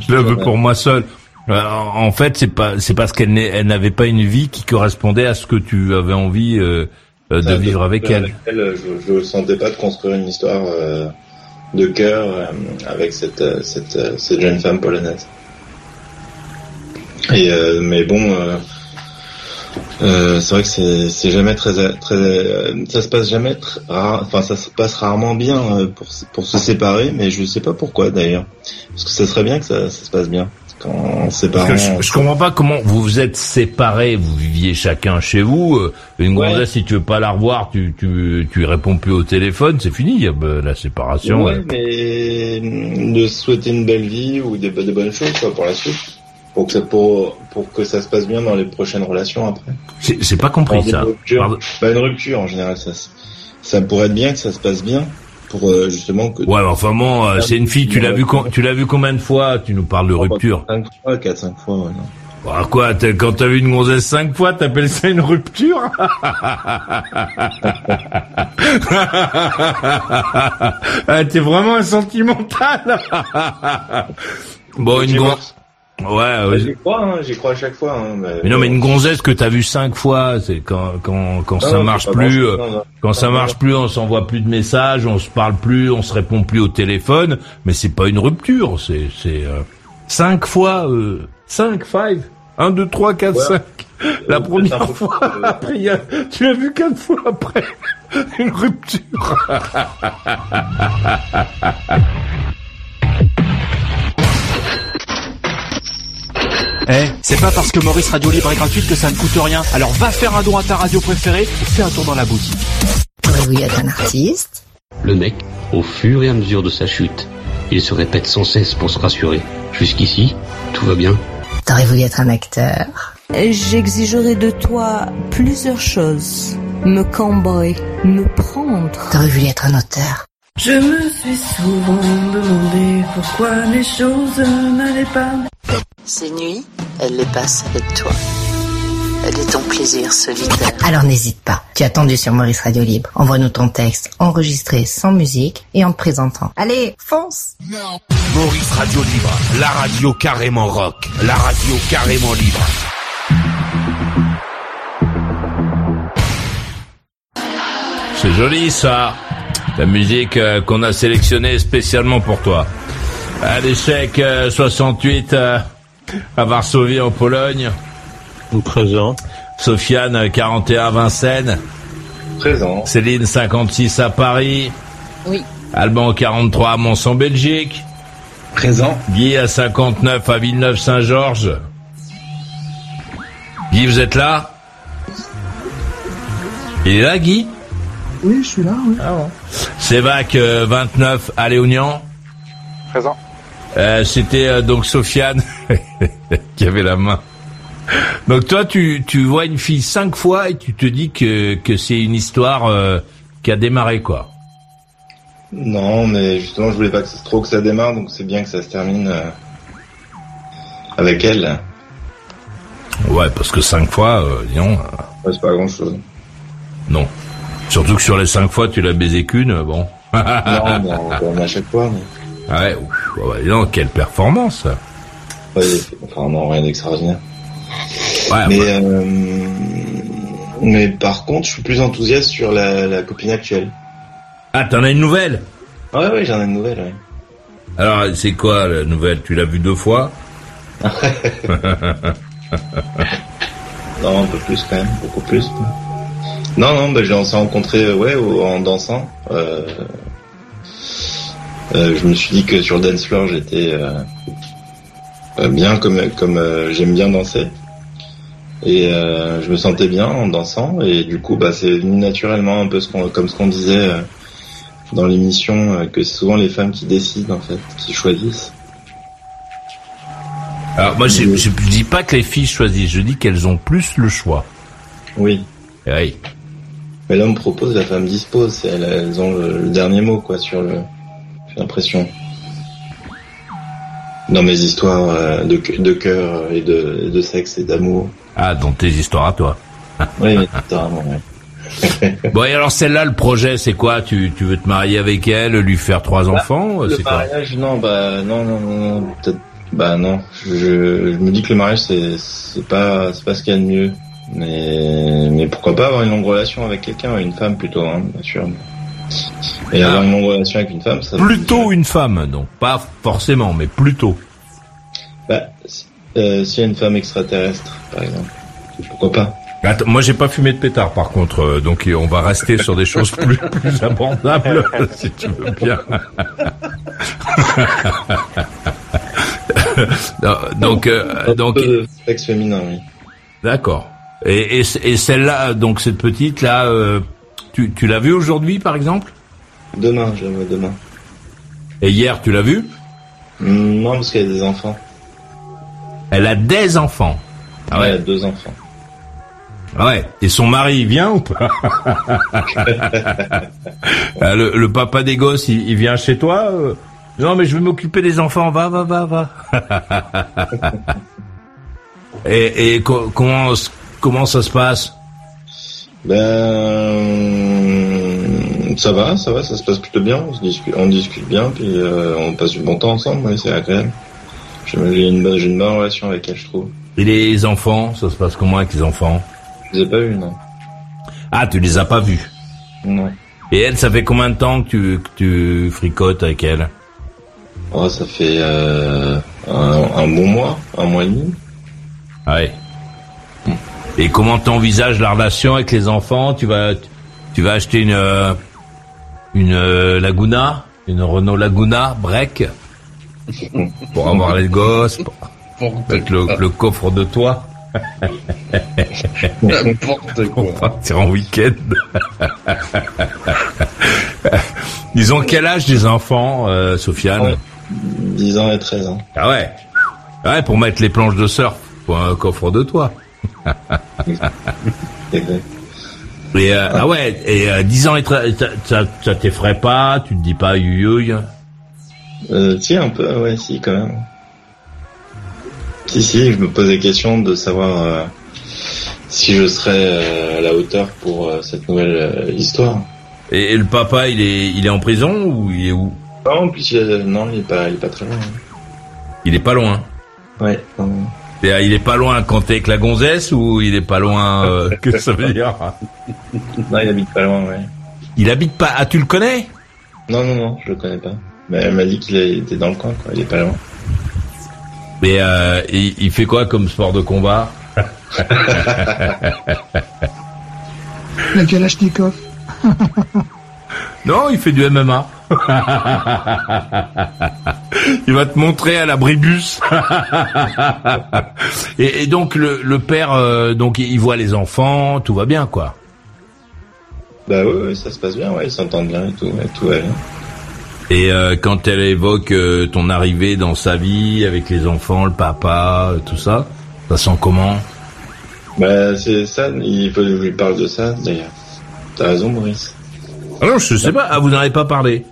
je la veux pour moi seul. Euh, En fait, c'est pas, c'est parce qu'elle elle n'avait pas une vie qui correspondait à ce que tu avais envie euh, euh, de vivre avec elle. elle, je, je sentais pas de construire une histoire euh, de cœur euh, avec cette euh, cette euh, cette jeune femme polonaise. Et euh, mais bon, euh, euh, c'est vrai que c'est c'est jamais très très euh, ça se passe jamais tr- rare, enfin ça se passe rarement bien euh, pour pour se séparer, mais je sais pas pourquoi d'ailleurs, parce que ça serait bien que ça, ça se passe bien quand séparant. je, je comprends pas comment vous vous êtes séparés, vous viviez chacun chez vous. euh, Une Ouais. gonzesse, si tu veux pas la revoir, tu tu tu réponds plus au téléphone, c'est fini. il y a, bah, la séparation. Ouais, euh. mais mm, de souhaiter une belle vie ou des, des bonnes choses quoi, pour la suite. Pour que, ça, pour, pour que ça se passe bien dans les prochaines relations après. J'ai pas compris ça. Une rupture, bah, une rupture en général, ça, ça pourrait être bien que ça se passe bien pour euh, justement que. Ouais, mais enfin bon, euh, c'est une fille. Tu l'as vu tu l'as vu combien de fois Tu nous parles de rupture. 5 fois, 4, 5 fois, ouais, non. Bah, quoi t'as- Quand t'as vu une gonzesse cinq fois, t'appelles ça une rupture *laughs* Ah, T'es vraiment un sentimental. *laughs* bon, une gonzesse. Ouais, Bah, ouais. J'y crois, hein, j'y crois à chaque fois. Hein, mais, Mais non, mais une gonzesse que t'as vue cinq fois, c'est quand quand quand Non, ça non, marche plus, bon, euh, non, non. quand ça marche plus, on s'envoie plus de messages, on se parle plus, on se répond plus au téléphone, mais c'est pas une rupture, c'est c'est euh, cinq fois, euh, cinq, five, un, deux, trois, quatre, Ouais. cinq. La Euh, première un peu fois, euh, après, il y a- tu l'as vu quatre fois après, *laughs* une rupture. *laughs* Eh, c'est pas parce que Maurice Radio Libre est gratuite que ça ne coûte rien. Alors va faire un don à ta radio préférée et fais un tour dans la boutique. Vous êtes un artiste Le mec, au fur et à mesure de sa chute, il se répète sans cesse pour se rassurer. Jusqu'ici, tout va bien. T'aurais voulu être un acteur J'exigerai de toi plusieurs choses. Me cambrer, me prendre. T'aurais voulu être un auteur Je me suis souvent demandé pourquoi les choses n'allaient pas. Ces nuits, elle les passe avec toi. Elle est ton plaisir solitaire. Alors n'hésite pas. Tu as attendu sur Maurice Radio Libre. Envoie-nous ton texte enregistré sans musique et en te présentant. Allez, fonce Maurice Radio Libre, la radio carrément rock, la radio carrément libre. C'est joli ça, la musique euh, qu'on a sélectionnée spécialement pour toi. À l'échec euh, 68 euh, à Varsovie en Pologne. Présent. Sofiane 41 à Vincennes. Présent. Céline 56 à Paris. Oui. Alban 43 à Mons en Belgique. Présent. Guy à 59 à Villeneuve-Saint-Georges. Guy, vous êtes là? Il est là, Guy? Oui, je suis là, oui. Ah Sévac euh, 29 à Léognan. Présent. Euh, C'était euh, donc Sofiane *laughs* qui avait la main. Donc toi, tu, tu vois une fille cinq fois et tu te dis que, que c'est une histoire euh, qui a démarré, quoi. Non, mais justement, je voulais pas que ça, trop que ça démarre, donc c'est bien que ça se termine euh, avec elle. Ouais, parce que cinq fois, euh, disons... Ouais, c'est pas grand chose. Non. Surtout que sur les cinq fois, tu l'as baisé qu'une, bon. non, mais on, on à chaque fois. Mais... Ouais, ouf, ouais, dis donc, quelle performance Ouais, enfin non, rien d'extraordinaire. Ouais, mais, euh, mais par contre, je suis plus enthousiaste sur la, la copine actuelle. Ah, t'en as une nouvelle? Ouais, ouais, j'en ai une nouvelle, ouais. Alors, c'est quoi la nouvelle? Tu l'as vue deux fois? *laughs* Non, un peu plus quand même, beaucoup plus. Non, non, bah, on s'est rencontrés euh, ouais, en dansant. Euh, euh, je me suis dit que sur le dance floor, j'étais euh, bien comme comme j'aime bien danser. Et je me sentais bien en dansant. Et du coup, bah, c'est venu naturellement un peu ce qu'on, comme ce qu'on disait dans l'émission, que c'est souvent les femmes qui décident en fait, qui choisissent. Alors, moi, je, je dis pas que les filles choisissent, je dis qu'elles ont plus le choix. Oui. Oui. Mais l'homme propose, la femme dispose. Elles, elles ont le, le dernier mot, quoi, sur le. J'ai l'impression. Dans mes histoires euh, de, de cœur et de, de sexe et d'amour. Ah, dans tes histoires à toi. Oui, mais totalement, ouais. *laughs* Bon, et alors celle-là, le projet, c'est quoi? Tu, tu veux te marier avec elle, lui faire trois enfants Le C'est quoi? mariage, non, bah non, non, non, non, peut-être, bah non. Je, je me dis que le mariage, c'est c'est pas c'est pas ce qu'il y a de mieux. Mais mais pourquoi pas avoir une longue relation avec quelqu'un, une femme plutôt, hein, bien sûr. Et avoir une longue relation avec une femme, ça. Plutôt une femme, donc pas forcément, mais plutôt. Bah, si- euh, s'il y a une femme extraterrestre, par exemple, pourquoi pas? Attends, moi j'ai pas fumé de pétard par contre, euh, donc on va rester sur des choses plus, *laughs* plus abordables, *laughs* si tu veux bien. *laughs* Non, donc, euh, donc, sexe féminin, oui. D'accord. Et, et, et celle-là, donc cette petite là, euh, tu, tu l'as vue aujourd'hui par exemple? Demain, je la vois demain. Et hier, tu l'as vue? Hmm, Non, parce qu'elle a des enfants. Elle a des enfants. Ah Ouais, elle a deux enfants. Ah ouais. Et son mari, il vient ou pas? *laughs* Ah, le, le papa des gosses, il, il vient chez toi euh? Non, mais je vais m'occuper des enfants. Va, va, va, va. *laughs* et et co- comment comment ça se passe Ben, ça va, ça va, ça se passe plutôt bien. On, discute, on discute bien, puis euh, on passe du bon temps ensemble. Ouais, c'est agréable. J'ai une, bonne- j'ai une bonne relation avec elle, je trouve. Et les enfants, ça se passe comment avec les enfants Je les ai pas vus, non. Ah, tu les as pas vus Non. Et elle, ça fait combien de temps que tu, que tu fricotes avec elle Oh, ça fait euh, un, un bon mois, un mois et demi. Ah Ouais. Et comment t'envisages la relation avec les enfants Tu vas, tu vas acheter une, euh, une euh, Laguna, une Renault Laguna break pour avoir les gosses. pour- Avec le, le coffre de toit. N'importe quoi. On partir en week-end. Ils ont quel âge les enfants, euh, Sofiane 10 ans et 13 ans. Ah ouais. Ouais, pour mettre les planches de surf, pour un coffre de toit. *laughs* Et euh, ah ouais, et euh, 10 ans et 13, ça, t'effraie pas, tu te dis pas youyouille Euh, si, un peu, ouais, si, quand même. Si, si, je me pose des questions de savoir euh, si je serais euh, à la hauteur pour cette nouvelle histoire. et, et le papa, il est, il est en prison ou il est où? Non, en plus, euh, non, il est pas, il est pas très loin. Il est pas loin. Ouais, non, non. Et, euh, il est pas loin quand t'es avec la gonzesse ou il est pas loin euh, *laughs* Que ça veut dire Non, il habite pas loin, ouais. Il habite pas. Ah, tu le connais? Non, non, non, je le connais pas. Mais elle m'a dit qu'il était dans le coin, quoi. Il est pas loin. Mais euh, il, il fait quoi comme sport de combat? *laughs* La Kalachnikov. Non, il fait du MMA. *laughs* il va te montrer à l'abribus. *laughs* et, et donc le, le père, euh, donc il voit les enfants, tout va bien quoi. Bah ouais, ça se passe bien, ouais, ils s'entendent bien et tout, ouais, tout va bien. Et euh, quand elle évoque euh, ton arrivée dans sa vie avec les enfants, le papa, tout ça, ça sent comment? Bah c'est ça, il faut que je lui parle de ça, d'ailleurs. T'as raison, Maurice. Ah non, je sais pas. Ah, vous n'en avez pas parlé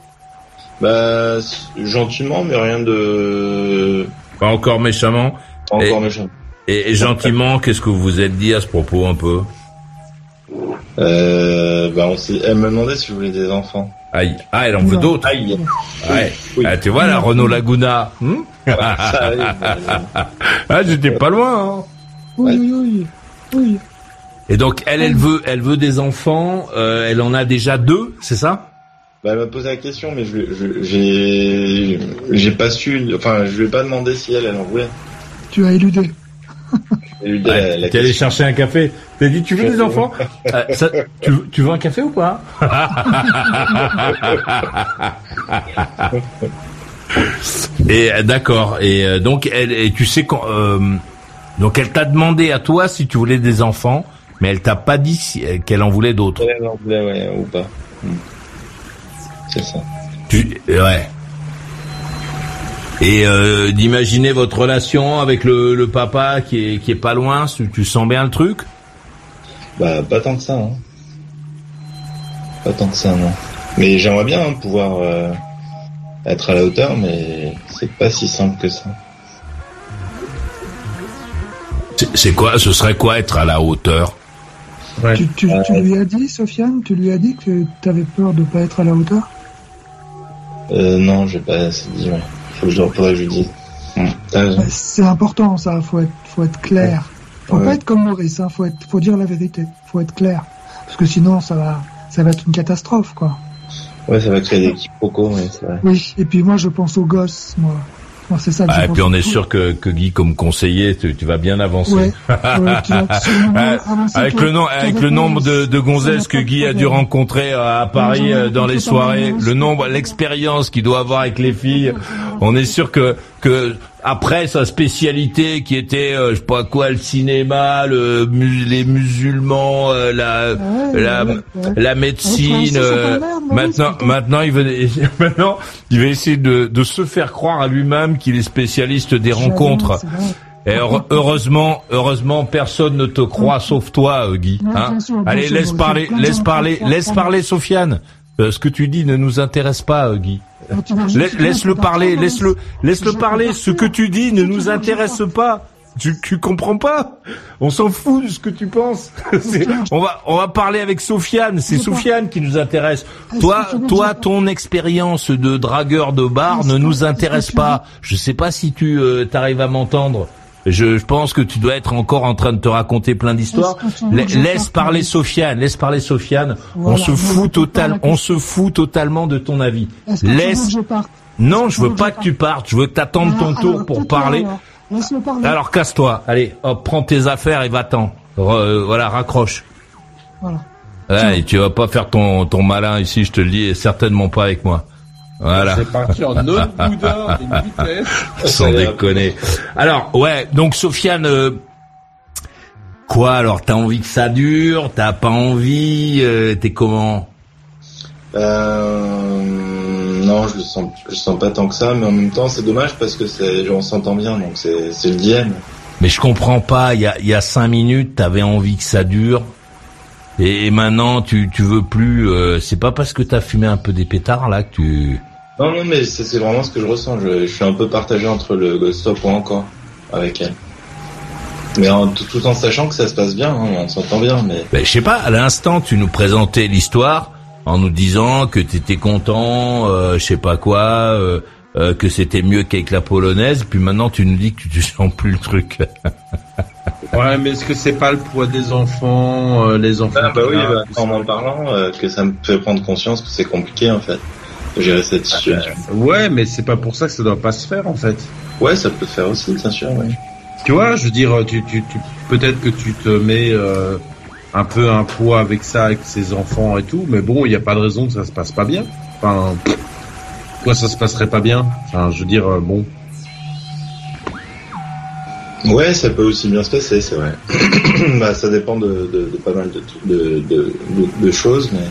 Bah, gentiment, mais rien de... Pas encore méchamment Pas encore Et- méchant. Et, et gentiment, *laughs* qu'est-ce que vous vous êtes dit à ce propos un peu? Euh, bah on s'est... Elle me demandait si je voulais des enfants. Aïe. Ah, elle en veut d'autres. Aïe. Ouais. Ah, tu vois la Renault Laguna. hmm *laughs* *laughs* ah, j'étais pas loin. hein. Oui, oui, oui. oui. Et donc elle, elle veut, elle veut des enfants. euh, elle en a déjà deux, c'est ça? Bah, elle m'a posé la question, mais je, j'ai, j'ai pas su, enfin, je lui ai pas demandé si elle, elle en voulait. Tu as éludé. La- Ouais, la T'es allé chercher un café. T'as dit tu veux des enfants Euh, ça- tu, tu veux un café ou pas *laughs* Et euh, d'accord. Et euh, donc elle, et tu sais quand, euh, donc elle t'a demandé à toi si tu voulais des enfants, mais elle t'a pas dit si- qu'elle en voulait d'autres. Elle en voulait, ouais, ou pas. Hmm. C'est ça. Tu, ouais. Et euh, d'imaginer votre relation avec le, le papa qui est qui est pas loin, tu, tu sens bien le truc? Bah, pas tant que ça, hein. Pas tant que ça, non. Mais j'aimerais bien hein, pouvoir euh, être à la hauteur, mais c'est pas si simple que ça. C'est- quoi Ce serait quoi être à la hauteur? Tu, tu, tu lui as dit, Sofiane, tu lui as dit que tu avais peur de pas être à la hauteur? Euh, non, j'ai pas assez dit, ouais. Faut que je, faudrait que je dise. C'est important, ça. Faut être, faut être clair. Faut Ouais. pas être comme Maurice. Hein. Faut être, faut dire la vérité. Faut être clair. Parce que sinon, ça va, ça va être une catastrophe, quoi. Ouais, ça va créer des quiproquos, c'est vrai. Oui. Et puis moi, je pense aux gosses, moi. Moi, c'est ça que Ah, je et puis on est sûr que, que Guy, comme conseiller, tu, tu vas bien avancer. Ouais. *laughs* Ouais, tu vas sûrement avancer, avec toi. le nom, avec le nombre de, de gonzesses que Guy a dû rencontrer à Paris euh, dans les soirées, le nombre, l'expérience qu'il doit avoir avec les filles, on est sûr que que après sa spécialité qui était euh, je sais pas quoi le cinéma, le les musulmans, euh, la Ouais, la ouais, la médecine. euh, maintenant maintenant il veut *laughs* maintenant il va essayer de de se faire croire à lui-même qu'il est spécialiste des rencontres. Et heure- heureusement, heureusement, personne ne te croit sauf toi, euh, Guy. Hein. Allez, laisse parler, laisse parler, laisse parler, Sofiane. Euh, ce que tu dis ne nous intéresse pas, euh, Guy. Laisse- Laisse-le parler, laisse-le, laisse-le parler. Ce que tu dis ne nous intéresse pas. Tu, tu comprends pas? On s'en fout de ce que tu penses. *laughs* On va, on va parler avec Sofiane. C'est. Sofiane qui nous intéresse. Est-ce Toi, toi, ton expérience de dragueur de bar ne nous intéresse pas. Je sais pas si tu euh, t'arrives à m'entendre. Je, je pense que tu dois être encore en train de te raconter plein d'histoires. Laisse parler Sofiane, laisse parler Sofiane. on se fout total, on se totalement de ton avis. Laisse. je Non, je veux pas que tu partes. Je veux que t'attendes ton Alors, tour pour parler. alors. Laisse-le parler. Alors casse-toi. Allez, hop, prends tes affaires et va-t'en. Euh, voilà, raccroche. Voilà. Ouais, et tu vas pas faire ton ton malin ici, je te le dis, et certainement pas avec moi. Voilà. C'est parti en *laughs* autre boudin, une vitesse. Sans déconner. Alors, ouais, donc Sofiane, euh, quoi alors T'as envie que ça dure? T'as pas envie? Euh, T'es comment? Euh, Non, je le sens, je sens pas tant que ça, mais en même temps, c'est dommage parce que c'est, on s'entend bien, donc c'est, c'est le DM. Mais je comprends pas. Il y a, il y a cinq minutes, t'avais envie que ça dure. Et, maintenant, tu, tu veux plus. Euh, c'est pas parce que t'as fumé un peu des pétards là que tu. Non, non, mais c'est vraiment ce que je ressens. Je, suis un peu partagé entre le stop ou encore avec elle. Mais tout, en sachant que ça se passe bien, hein, on s'entend bien. Mais ben, je sais pas. À l'instant, tu nous présentais l'histoire en nous disant que t'étais content, euh, je sais pas quoi. Euh, euh, que c'était mieux qu'avec la polonaise, puis maintenant tu nous dis que tu *laughs* sens plus le truc. ouais, mais est-ce que c'est pas le poids des enfants, euh, les enfants ah, Bah oui, bah, en en parlant, euh, que ça me fait prendre conscience que c'est compliqué en fait, de gérer cette situation. Ouais, mais c'est pas pour ça que ça doit pas se faire en fait. Ouais, ça peut se faire aussi, bien sûr, oui. Tu vois, je veux dire, tu, tu, tu peut-être que tu te mets un peu un poids avec ça, avec ses enfants et tout, mais bon, il n'y a pas de raison que ça se passe pas bien. Enfin, pourquoi ça se passerait pas bien Enfin, je veux dire, euh, bon. Ouais, ça peut aussi bien se passer, c'est vrai. *clears throat* bah, ça dépend de, pas mal de, de, choses, mais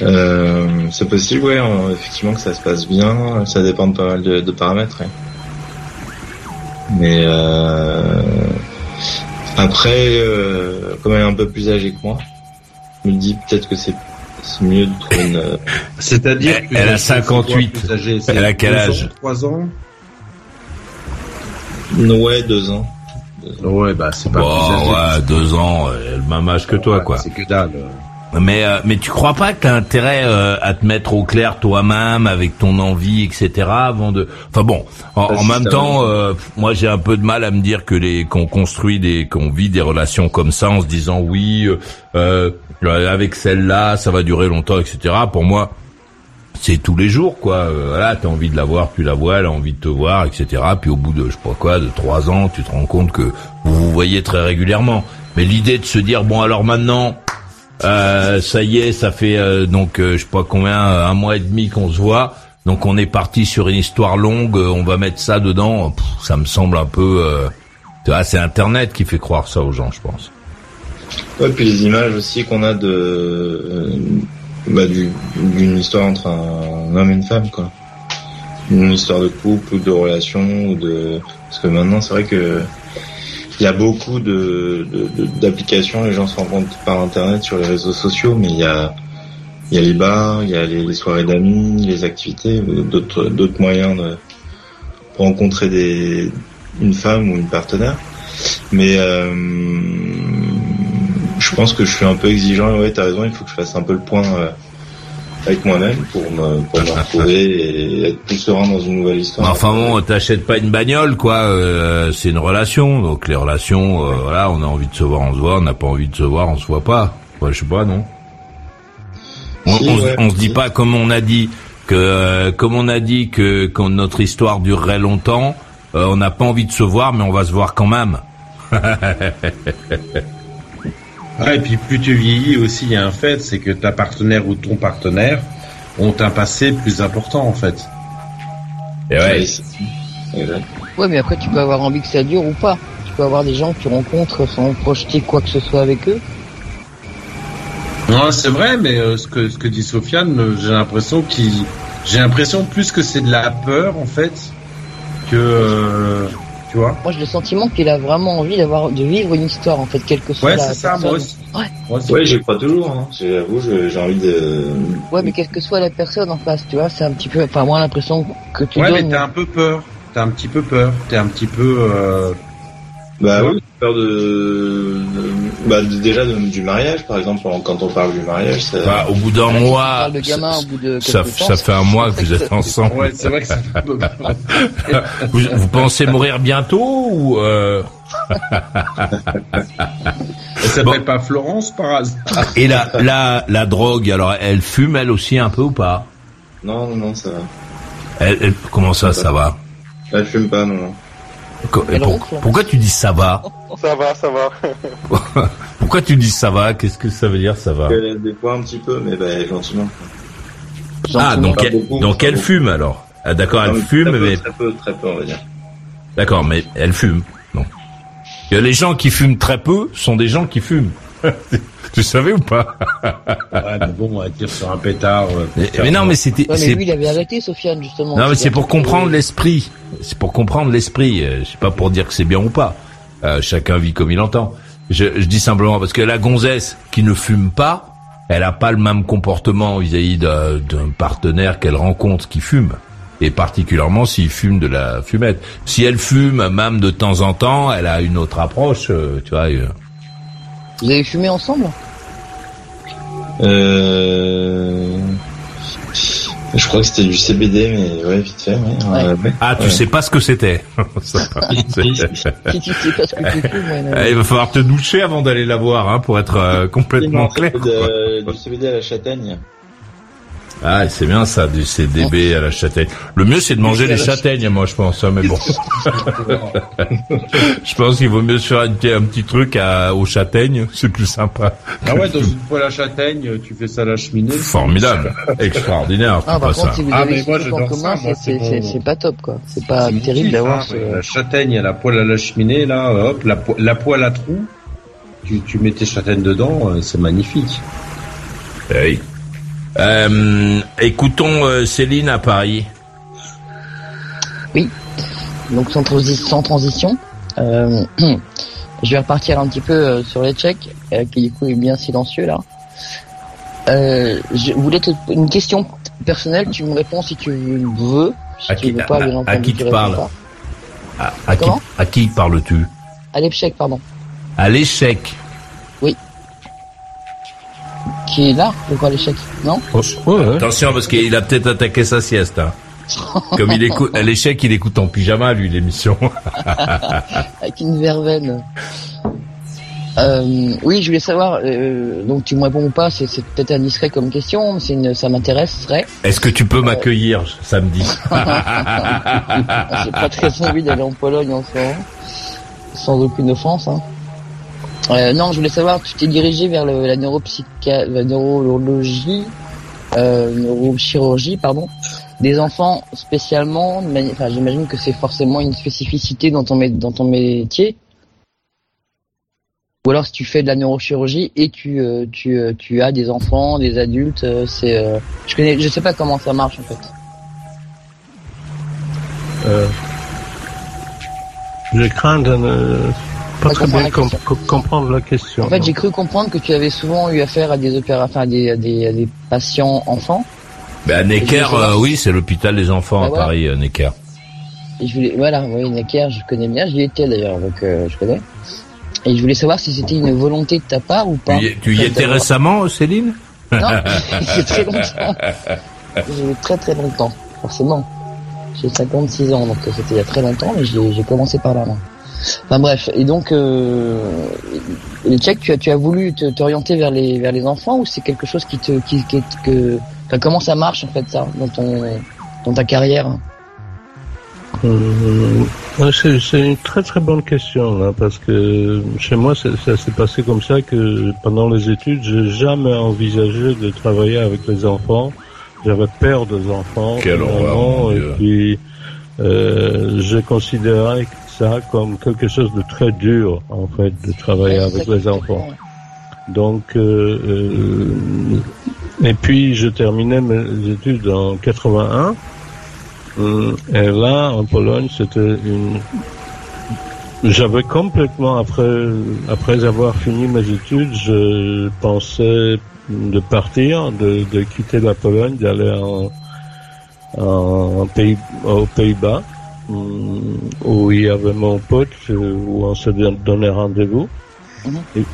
euh, c'est possible, ouais, effectivement que ça se passe bien. Ça dépend de pas mal de, paramètres. Mais euh, après, euh, comme elle est un peu plus âgée que moi, je me dis peut-être que c'est c'est mieux de trouver une. Euh, C'est-à-dire elle, a 58. elle a quel âge 3 ans. Ouais, 2 ans. Ouais, bah c'est pas. Bon, ouais, 2 ans, elle le même âge que toi, quoi. C'est que dalle. Mais euh, mais tu crois pas que t'as intérêt euh, à te mettre au clair toi-même avec ton envie etc avant de enfin bon en, bah, même temps euh, moi j'ai un peu de mal à me dire que les qu'on construit des qu'on vit des relations comme ça en se disant oui avec celle-là ça va durer longtemps etc pour moi c'est tous les jours quoi voilà t'as envie de la voir tu la vois elle a envie de te voir etc puis au bout de je sais pas quoi de trois ans tu te rends compte que vous vous voyez très régulièrement mais l'idée de se dire bon alors maintenant euh, ça y est, ça fait euh, donc euh, je sais pas combien, un mois et demi qu'on se voit. Donc on est parti sur une histoire longue. on va mettre ça dedans. ça me semble un peu. vois, c'est Internet qui fait croire ça aux gens, je pense. Ouais, puis les images aussi qu'on a de bah, d'une histoire entre un homme et une femme, quoi. Une histoire de couple ou de relation ou de parce que maintenant c'est vrai que il y a beaucoup de, d'applications, les gens se rencontrent par internet sur les réseaux sociaux, mais il y a, il y a les bars, il y a les, soirées d'amis, les activités, d'autres, d'autres moyens de rencontrer des, une femme ou une partenaire. Mais euh, je pense que je suis un peu exigeant. Ouais, t'as raison, il faut que je fasse un peu le point. Euh, avec moi-même pour me, pour me retrouver et être plus serein dans une nouvelle histoire. Enfin bon, t'achètes pas une bagnole, quoi. Euh, c'est une relation, donc les relations, euh, voilà, on a envie de se voir, on se voit, on n'a pas envie de se voir, on se voit pas. Ouais, je sais pas, non. On, on, se dit pas comme on a dit que, euh, comme on a dit que quand notre histoire durerait longtemps, on n'a pas envie de se voir, mais on va se voir quand même. *laughs* et puis plus tu vieillis aussi, il y a un fait, c'est que ta partenaire ou ton partenaire ont un passé plus important en fait. Et ouais. Ouais, mais après tu peux avoir envie que ça dure ou pas. Tu peux avoir des gens que tu rencontres sans projeter quoi que ce soit avec eux. Non, c'est vrai, mais euh, ce que ce que dit Sofiane, euh, j'ai l'impression qu'il, j'ai l'impression plus que c'est de la peur en fait que. Euh, moi, j'ai le sentiment qu'il a vraiment envie d'avoir, de vivre une histoire, en fait, quelque que soit ouais, c'est ça, moi aussi. Ouais. Ouais, j'y crois toujours, hein. J'avoue, j'ai envie de... Ouais, mais quelle que soit la personne en face, tu vois, c'est un petit peu, enfin, moi, l'impression que tu Ouais, mais t'as un peu peur. T'as un petit peu peur. T'es un petit peu, euh... Bah oui, peur de, bah déjà du mariage par exemple quand on parle du mariage. Ça... Bah, au bout d'un mois, ça, ça fait un mois que vous êtes ensemble. ouais, c'est vrai que ça *laughs* vous, vous, pensez mourir bientôt ou euh... *laughs* Elle s'appelle pas Florence par hasard. Et la, la la drogue alors elle fume elle aussi un peu ou pas? Non non non ça va. Elle, comment ça ça va? Elle fume pas non. non pourquoi tu dis ça va? Ça va, ça va. *laughs* pourquoi tu dis ça va? Qu'est-ce que ça veut dire ça va? Elle des fois un petit peu, mais bah, gentiment. Ah, donc, elle, donc elle fume alors. Ah, d'accord, elle fume, mais très peu, très peu, on va dire. D'accord, mais elle fume. Non. Les gens qui fument très peu sont des gens qui fument. *laughs* tu savais ou pas? Ouais, mais bon, on va dire sur un pétard. euh, mais, non, mais c'était. Ouais, mais lui, il avait arrêté, Sofiane, justement. Non, mais c'est pour comprendre euh, l'esprit. C'est pour comprendre l'esprit. Euh, C'est pas pour dire que c'est bien ou pas. Euh, chacun vit comme il entend. Je, je dis simplement parce que la gonzesse qui ne fume pas, elle a pas le même comportement vis-à-vis d'un d'un partenaire qu'elle rencontre qui fume. Et particulièrement s'il fume de la fumette. Si elle fume même de temps en temps, elle a une autre approche, euh, tu vois. euh. Vous avez fumé ensemble? Euh... Je crois que c'était du CBD, mais ouais, vite fait. Ouais. Ouais. Ah, tu Ouais. sais pas ce que c'était. *laughs* Ah, Il va falloir te doucher avant d'aller la voir, hein, pour être euh, complètement clair. de- du CBD à la châtaigne. Ah, c'est bien ça, du CDB à la châtaigne. Le mieux, c'est de manger les châtaignes, moi, je pense. hein, mais bon, *laughs* je pense qu'il vaut mieux se faire un petit, un petit truc à, aux châtaignes, c'est plus sympa. Ah ouais, dans une poêle à châtaigne, tu fais ça à la cheminée. Formidable, extraordinaire. Ah, c'est par pas contre, ça. si vous Ah, mais moi, en commun, c'est- pas top, quoi. C'est pas terrible d'avoir hein, ce... La châtaigne, la poêle à la cheminée, là, hop, la, po- la poêle à trous, tu, tu mets tes châtaignes dedans, euh, c'est magnifique. Oui. Euh, écoutons euh, Céline à Paris. Oui. Donc sans, transi- sans transition, euh, *clears throat* je vais repartir un petit peu euh, sur les Tchèques, qui du coup est bien silencieux là. Euh, je voulais te une question personnelle, tu me réponds si tu veux. Si À tu qui, veux pas, bien à- à entendu, qui tu tu réponds parles pas. À, à qui, Comment? à qui parles-tu? À l'échec, pardon. À l'échec. Qui est là Pourquoi l'échec Non Attention, parce qu'il a peut-être attaqué sa sieste. hein. *laughs* Comme il écoute, à l'échec, il écoute en pyjama, lui, l'émission. *laughs* Avec une verveine. Euh, oui, je voulais savoir, euh, donc tu me réponds ou pas, c'est c'est peut-être indiscret comme question, mais c'est une, ça m'intéresserait. Est-ce que tu peux m'accueillir samedi *laughs* J'ai pas très envie d'aller en Pologne en ce moment, sans aucune offense. Hein. Euh, non, je voulais savoir, tu t'es dirigé vers la neuropsycha, la neurologie, euh, neurochirurgie, pardon, des enfants spécialement. Enfin, j'imagine que c'est forcément une spécificité dans ton dans ton métier. Ou alors si tu fais de la neurochirurgie et tu euh, tu euh, tu as des enfants, des adultes, euh, c'est euh, je connais, je sais pas comment ça marche en fait. Euh, je crains de ne pas très bien la com- question. co- comprendre la question. En fait, j'ai cru comprendre que tu avais souvent eu affaire à des opérations, à des, à des, à des patients enfants. ben, à Necker, euh, oui, c'est l'hôpital des enfants Bah, à voilà. Paris, euh, Necker. Et je voulais, voilà, oui, Necker, je connais bien, j'y étais d'ailleurs, donc euh, je connais. Et je voulais savoir si c'était une volonté de ta part ou pas. Tu y, tu y étais récemment, Céline? Non, *laughs* c'est très longtemps. J'ai eu très très longtemps, forcément. J'ai 56 ans, donc c'était il y a très longtemps, mais j'ai j'ai commencé par là. moi. Enfin bref, et donc euh, les Tchèques, tu as, tu as voulu te- t'orienter vers les vers les enfants ou c'est quelque chose qui te qui, qui que enfin, comment ça marche en fait ça dans ton dans ta carrière Euh, ouais, c'est c'est une très très bonne question là, parce que chez moi ça s'est passé comme ça que pendant les études j'ai jamais envisagé de travailler avec les enfants. J'avais peur des enfants. Quelle horreur, et puis euh, je considérais ça comme quelque chose de très dur en fait de travailler avec les enfants. Donc, euh, euh, et puis je terminais mes études en 81. Euh, Et là, en Pologne, c'était une. J'avais complètement après après avoir fini mes études, je pensais de partir, de, de quitter la Pologne, d'aller en, en, en pays aux Pays-Bas, où il y avait mon pote, euh, où on se don- donnait rendez-vous.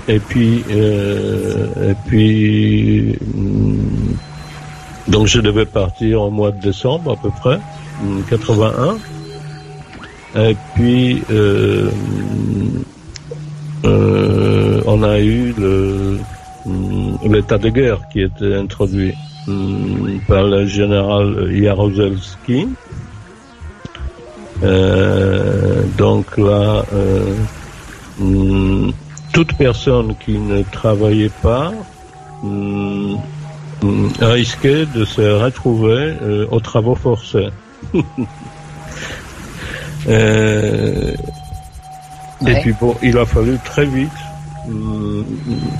Et, puis, euh, et puis, hum, donc je devais partir au mois de décembre à peu près, hum, 81. Et puis, euh, euh, on a eu le l'état de guerre qui était introduit par le général Jaruzelski. Euh, donc là, euh, hum, toute personne qui ne travaillait pas hum, risquait de se retrouver aux travaux forcés. *laughs* Et puis bon, il a fallu très vite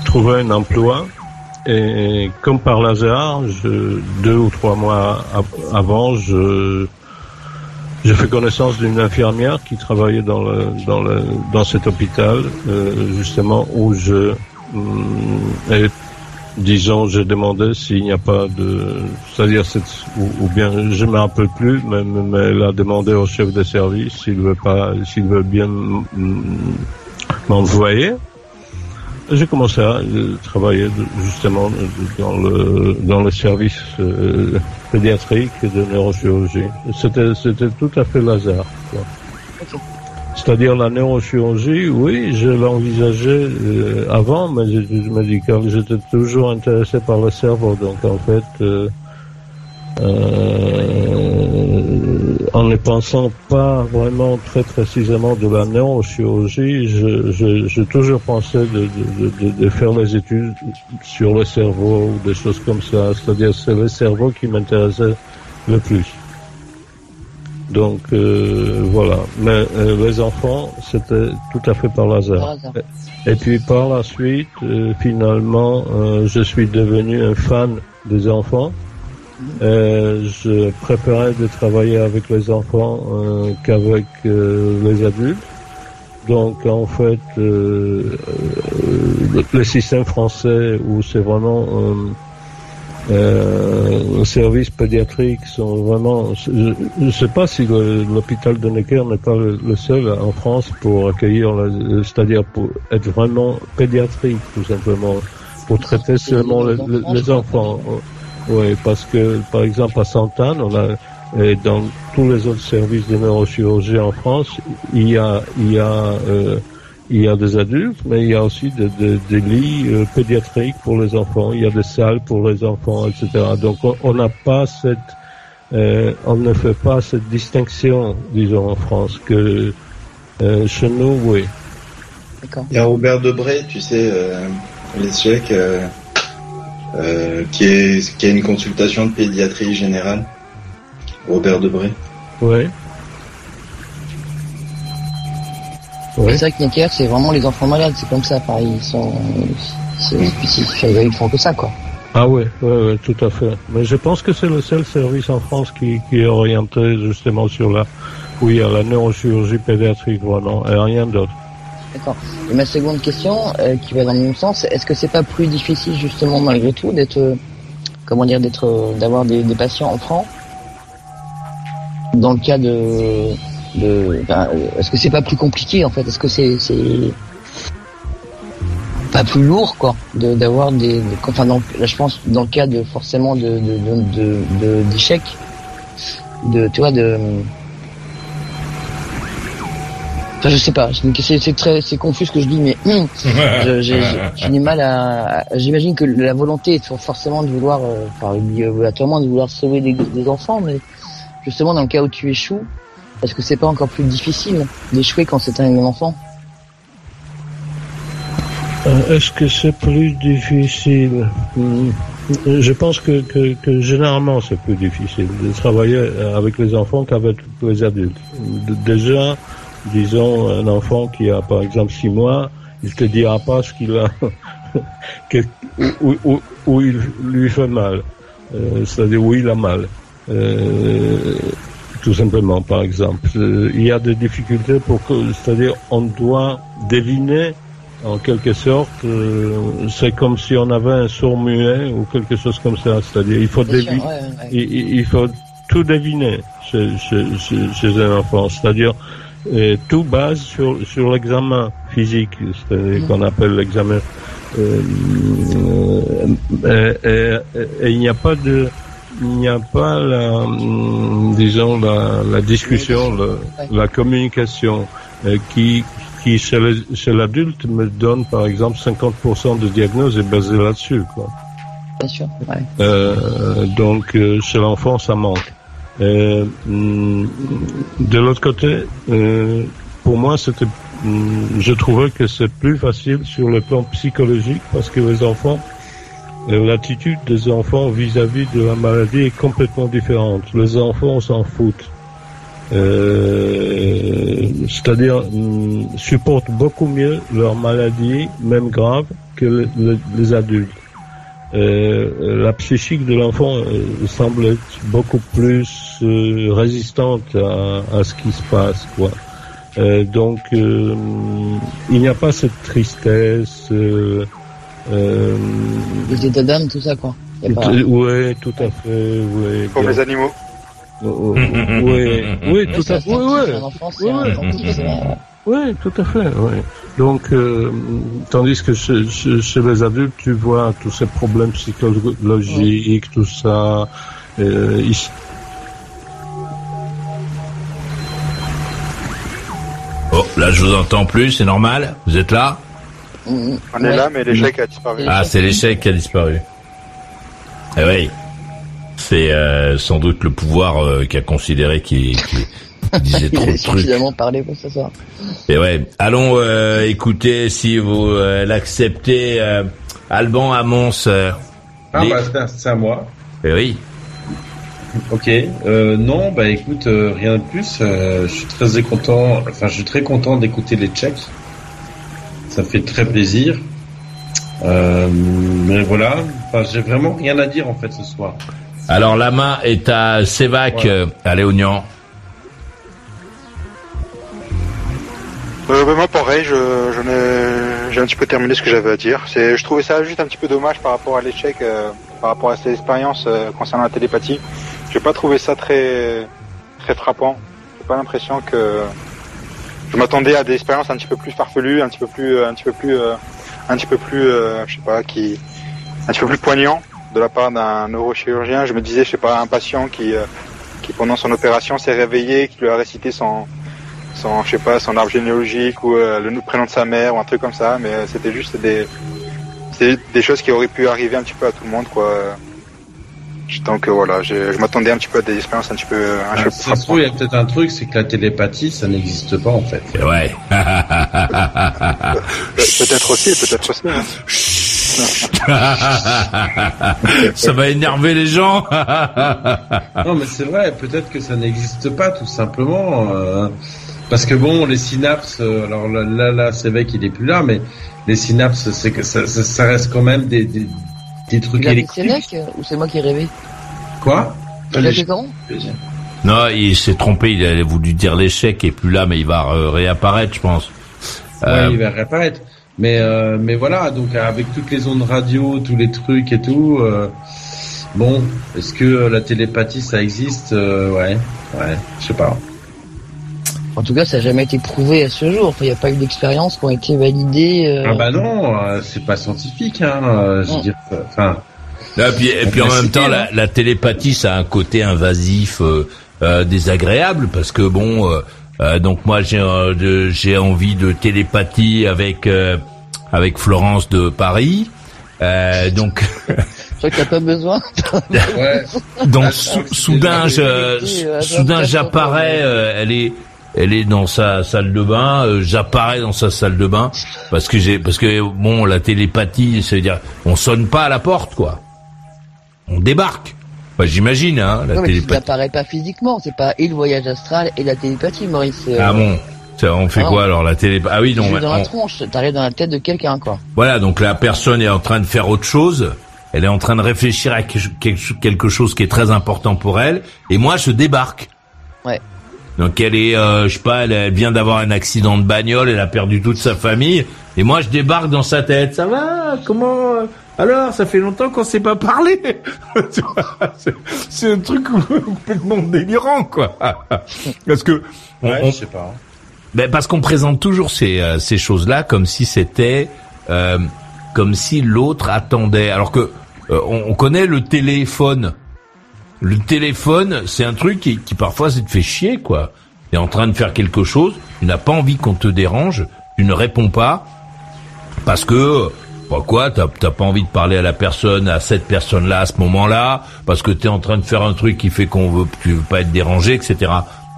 trouver un emploi. Et comme par hasard, je, deux ou trois mois avant, je j'ai fait connaissance d'une infirmière qui travaillait dans le dans le dans cet hôpital euh, justement où je et, disons j'ai demandé s'il n'y a pas de c'est-à-dire ou, ou, bien je me rappelle plus mais, mais elle a demandé au chef de service s'il veut pas s'il veut bien m'envoyer j'ai commencé à travailler justement dans le dans le service euh, pédiatrique de neurochirurgie. C'était c'était tout à fait hasard. C'est-à-dire la neurochirurgie, oui, je l'envisageais euh, avant, mais je, je me dis que j'étais toujours intéressé par le cerveau, donc en fait. Euh, euh, en ne pensant pas vraiment très précisément de la neurochirurgie, je, je, toujours pensé de, de, de, faire les études sur le cerveau ou des choses comme ça. C'est-à-dire c'est le cerveau qui m'intéressait le plus. Donc euh, voilà. Mais euh, les enfants, c'était tout à fait par hasard. Et puis par la suite, finalement, je suis devenu un fan des enfants. Euh, je préférais de travailler avec les enfants euh, qu'avec euh, les adultes. Donc en fait, le système français où c'est vraiment euh, services pédiatriques sont vraiment. Je ne sais pas si l'hôpital de Necker n'est pas le, seul en France pour accueillir, c'est-à-dire pour être vraiment pédiatrique tout simplement, pour traiter seulement les enfants. Oui, parce que par exemple à Sainte-Anne, on a et dans tous les autres services de neurochirurgie en France, il y a il y a euh, il y a des adultes, mais il y a aussi des lits euh, pédiatriques pour les enfants. Il y a des salles pour les enfants, etc. Donc on n'a pas cette euh, on ne fait pas cette distinction, disons en France, que euh, chez nous, oui. Il y a Robert Debré, tu sais, les Tchèques euh, qui, est, qui a une consultation de pédiatrie générale. Robert Debré. Oui. Ouais. C'est que Necker, c'est vraiment les enfants malades, c'est comme ça, pareil, ils sont, ils font que ça, quoi. Ah oui, ouais, ouais, tout à fait. Mais je pense que c'est le seul service en France qui, qui est orienté justement sur la, y a la neurochirurgie pédiatrique, vraiment, et rien d'autre. D'accord. Et ma seconde question, euh, qui va dans le même sens, est-ce que c'est pas plus difficile justement malgré tout d'être, euh, comment dire, d'être, euh, d'avoir des, patients enfants dans le cas de, est-ce que c'est pas plus compliqué en fait? Est-ce que c'est, pas plus lourd quoi, d'avoir des, enfin là je pense dans le cas de forcément de de de d'échecs, de, tu vois de Enfin, je sais pas, c'est très, c'est confus ce que je dis, mais hum, *laughs* j'ai du mal à. J'imagine que la volonté est forcément de vouloir, euh, enfin, obligatoirement de vouloir sauver des, enfants, mais justement dans le cas où tu échoues, est-ce que c'est pas encore plus difficile d'échouer quand c'est un enfant? Euh, Est-ce que c'est plus difficile? Hum, Je pense que, que, que généralement c'est plus difficile de travailler avec les enfants qu'avec les adultes. Déjà disons, un enfant qui a par exemple six mois, il te dira pas ce qu'il a, *laughs* où, il lui fait mal, euh, c'est-à-dire où il a mal. Euh, tout simplement, par exemple. Euh, il y a des difficultés pour que, c'est-à-dire, on doit deviner, en quelque sorte, c'est comme si on avait un sourd muet ou quelque chose comme ça. C'est-à-dire, il faut deviner, Il, faut tout deviner chez, chez un enfant. C'est-à-dire, et tout base sur, sur l'examen physique, c'est qu'on appelle l'examen. Euh, euh, et, il n'y a pas de, il n'y a pas la, disons la, la discussion, la, communication euh, qui, qui chez l'adulte me donne par exemple 50% de diagnose est basée là-dessus, quoi. Bien sûr. Ouais. Euh, donc chez l'enfant ça manque. Euh, mm, de l'autre côté, euh, pour moi, c'était, mm, je trouvais que c'est plus facile sur le plan psychologique parce que les enfants, l'attitude des enfants vis-à-vis de la maladie est complètement différente. Les enfants s'en foutent. Euh, c'est-à-dire mm, supportent beaucoup mieux leur maladie, même grave, que les adultes. Euh, la psychique de l'enfant euh, semble être beaucoup plus euh, résistante à, à, ce qui se passe, quoi. Euh, donc, il n'y a pas cette tristesse. Euh, Les états d'âme, tout ça, quoi. Oui, tout à fait. Ouais, Comme les animaux. oui, *laughs* oui, tout à fait. Oui, oui. Oui, tout à fait. Oui. Donc, euh, tandis que chez, chez, les adultes, tu vois tous ces problèmes psychologiques, tout ça. Euh, ici. Oh, là, je vous entends plus, c'est normal? Vous êtes là? On est là, mais l'échec a disparu. Ah, c'est l'échec qui a disparu. Eh oui. C'est euh, sans doute le pouvoir euh, qui a considéré qu'il disait trop de trucs. parlé pour ce soir. Et ouais, allons euh, écouter si vous euh, l'acceptez. Euh, Alban à Mons. ah bah c'est à moi. Et oui. Ok. non, bah écoute, rien de plus. je suis très content. Enfin, je suis très content d'écouter les Tchèques. Ça fait très plaisir. mais voilà. Enfin, j'ai vraiment rien à dire en fait ce soir. Alors la main est à Sévac, à Léognan. Euh, bah, moi pareil, je, ai, j'ai un petit peu terminé ce que j'avais à dire. Je trouvais ça juste un petit peu dommage par rapport à l'échec, euh, par rapport à cette expérience euh, concernant la télépathie. J'ai pas trouvé ça très très frappant. J'ai pas l'impression que je m'attendais à des expériences un petit peu plus farfelues, un petit peu plus, un petit peu plus, un petit peu plus, je sais pas, qui, un petit peu plus poignant de la part d'un neurochirurgien. Je me disais, je sais pas, un patient qui, qui pendant son opération s'est réveillé, qui lui a récité son son, je sais pas, son arbre généalogique ou euh, le prénom de sa mère ou un truc comme ça, mais euh, c'était juste des, des choses qui auraient pu arriver un petit peu à tout le monde, quoi. Donc voilà, je m'attendais un petit peu à des expériences un petit peu. Un ah, ça se trouve, il y a peut-être un truc, c'est que la télépathie, ça n'existe pas en fait. Ouais. *laughs* peut-être aussi, peut-être aussi. Hein. *laughs* ça va énerver les gens. *laughs* non, mais c'est vrai, peut-être que ça n'existe pas, tout simplement. Euh, parce que bon, les synapses, euh, alors là, là, là c'est vrai qu'il est plus là, mais les synapses, c'est que ça, ça, reste quand même des, des, des trucs il électriques. Euh, ou c'est moi qui ai rêvé Quoi Non, il s'est trompé, il a voulu dire l'échec et plus là, mais il va réapparaître, je pense. Ouais, il va réapparaître. Mais euh, mais voilà, donc avec toutes les ondes radio, tous les trucs et tout, euh, bon, est-ce que la télépathie ça existe Ouais, ouais, je sais pas. En tout cas, ça n'a jamais été prouvé à ce jour. Il n'y a pas eu d'expériences qui ont été validées. Euh. Ah bah non, euh, c'est pas scientifique. Hein, euh, je veux dire, enfin. Et puis, et puis en même temps, la, la, télépathie, ça a un côté invasif, euh, désagréable, parce que bon, donc moi j'ai j'ai envie de télépathie avec avec Florence de Paris, donc. *laughs* Je crois que t'as pas besoin. ouais. *laughs* Donc soudain, je, soudain j'apparais. elle est elle est dans sa salle de bain, euh, j'apparais dans sa salle de bain parce que j'ai parce que bon la télépathie, c'est à dire on sonne pas à la porte quoi. On débarque. j'imagine hein la non, mais télépathie. n'apparaît pas physiquement, c'est pas et le voyage astral et la télépathie Maurice. Euh. Ah bon. on fait quoi alors la télépathie Ah oui non. dans la tronche, t'arrives dans la tête de quelqu'un quoi. Voilà donc la personne est en train de faire autre chose. Elle est en train de réfléchir à quelque chose qui est très important pour elle, et moi je débarque. Ouais. Donc elle est, euh, je sais pas, elle, vient d'avoir un accident de bagnole, elle a perdu toute sa famille, et moi je débarque dans sa tête. Ça va Comment euh, Alors, ça fait longtemps qu'on s'est pas parlé. *laughs* c'est un truc complètement délirant, quoi. *laughs* Parce que, ouais, je sais pas. Ben parce qu'on présente toujours ces euh, ces choses-là comme si c'était, euh, comme si l'autre attendait. Alors que on, on connaît le téléphone. Le téléphone, c'est un truc qui, qui parfois c'est te fait chier, quoi. T'es en train de faire quelque chose, tu n'as pas envie qu'on te dérange, tu ne réponds pas, parce que, pourquoi bah t'as pas envie de parler à la personne, à cette personne-là, à ce moment-là, parce que t'es en train de faire un truc qui fait qu'on veut, tu veux pas être dérangé, etc.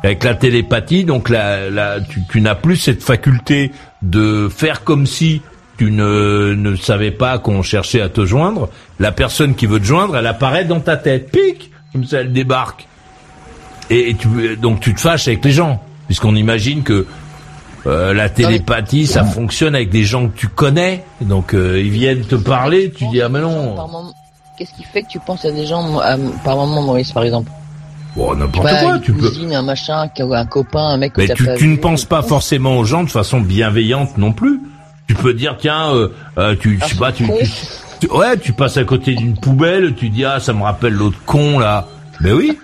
Avec la télépathie, donc la, la, tu, tu n'as plus cette faculté de faire comme si tu ne, ne savais pas qu'on cherchait à te joindre, la personne qui veut te joindre, elle apparaît dans ta tête. Pic Comme ça, elle débarque. Et, tu, donc tu te fâches avec les gens, puisqu'on imagine que euh, la télépathie, ça fonctionne avec des gens que tu connais. Donc euh, ils viennent te parler, tu dis ah mais non. Qu'est-ce qui fait que tu penses à des gens par moment, Maurice, par exemple? Bon, n'importe quoi, tu peux. un machin, un copain, un mec. Mais tu, tu ne penses pas forcément aux gens de façon bienveillante non plus. Tu peux dire tiens, euh, euh tu, je sais pas, tu, tu, ouais, tu passes à côté d'une poubelle, tu dis ah ça me rappelle l'autre con là. Mais oui,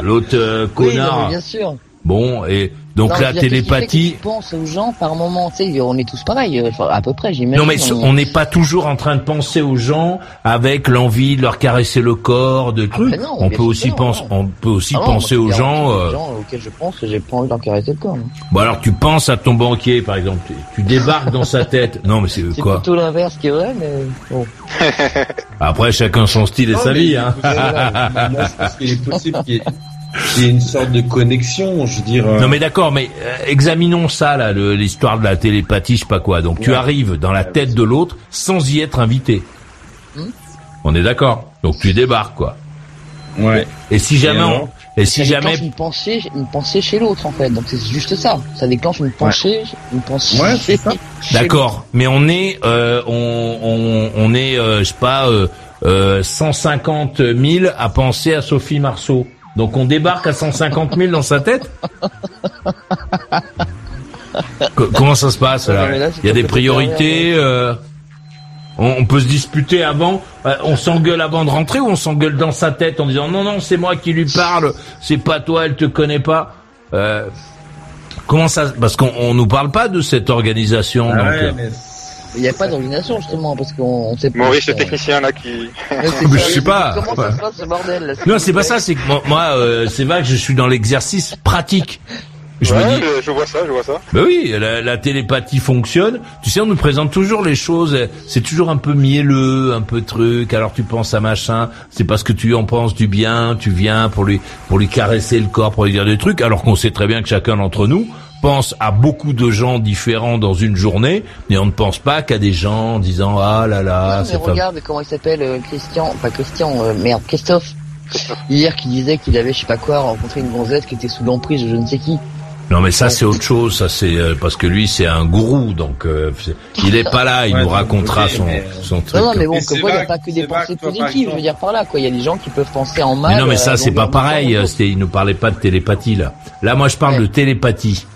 l'autre euh, connard. Oui, bien sûr. Bon et donc la télépathie. Tu penses aux gens par moment, tu sais, on est tous pareils, euh, à peu près, j'imagine. Non mais on n'est pas toujours en train de penser aux gens avec l'envie de leur caresser le corps, de trucs. Ah, on, peut aussi penser, on peut aussi penser aux gens. Euh... gens auxquels je pense, j'ai pas envie de leur caresser le corps. Bon alors tu penses à ton banquier par exemple, tu, débarques dans sa tête. *laughs* Non mais c'est quoi C'est plutôt l'inverse qui est vrai, mais bon. Après chacun son style et sa vie. Hein. est *laughs* possible c'est une sorte de connexion, je veux dire. Non mais d'accord, mais euh, examinons ça là, l'histoire de la télépathie, je sais pas quoi. Donc tu arrives dans la tête de l'autre sans y être invité. Hmm on est d'accord. Donc tu débarques quoi. Ouais. Et si jamais on... Et si ça jamais une pensée, une pensée chez l'autre en fait. Donc c'est juste ça. Ça déclenche une pensée, une pensée. Ouais, c'est ça. D'accord. Mais on est, euh, on, on, on, est, euh, je sais pas, euh, 150 euh, 000 à penser à Sophie Marceau. Donc on débarque à 150 000 dans sa tête Comment ça se passe là? Il y a des priorités euh, on, peut se disputer avant, euh, on s'engueule avant de rentrer ou on s'engueule dans sa tête en disant non non c'est moi qui lui parle, c'est pas toi, elle te connaît pas. Euh, comment ça Parce qu'on nous parle pas de cette organisation. Ah il n'y a pas d'organisation justement parce qu'on sait pas. Maurice, le technicien là qui. je sais pas. Comment ça se passe ce bordel là Non, c'est pas ça. C'est que moi, euh, c'est vrai que je suis dans l'exercice pratique. Je me dis. Je vois ça, je vois ça. Ben oui, la, la, télépathie fonctionne. Tu sais, on nous présente toujours les choses. C'est toujours un peu mielleux, un peu truc. Alors tu penses à machin. C'est parce que tu en penses du bien. Tu viens pour lui pour lui caresser le corps, pour lui dire des trucs. Alors qu'on sait très bien que chacun d'entre nous, pense à beaucoup de gens différents dans une journée, mais on ne pense pas qu'à des gens en disant ah là là. Non, mais regarde comment il s'appelle euh, Christian, pas Christian, euh, merde Christophe. Hier qui disait qu'il avait je sais pas quoi rencontré une gonzesse qui était sous l'emprise de je ne sais qui. Non mais ça c'est autre chose, ça c'est euh, parce que lui c'est un gourou donc il est pas là, il nous racontera son son truc. Non, non mais bon, que quoi il n'y a pas que des pensées positives, je veux dire par là quoi, il y a des gens qui peuvent penser en mal. Mais non mais ça c'est pas pareil, il nous parlait pas de télépathie là. Là moi je parle de télépathie.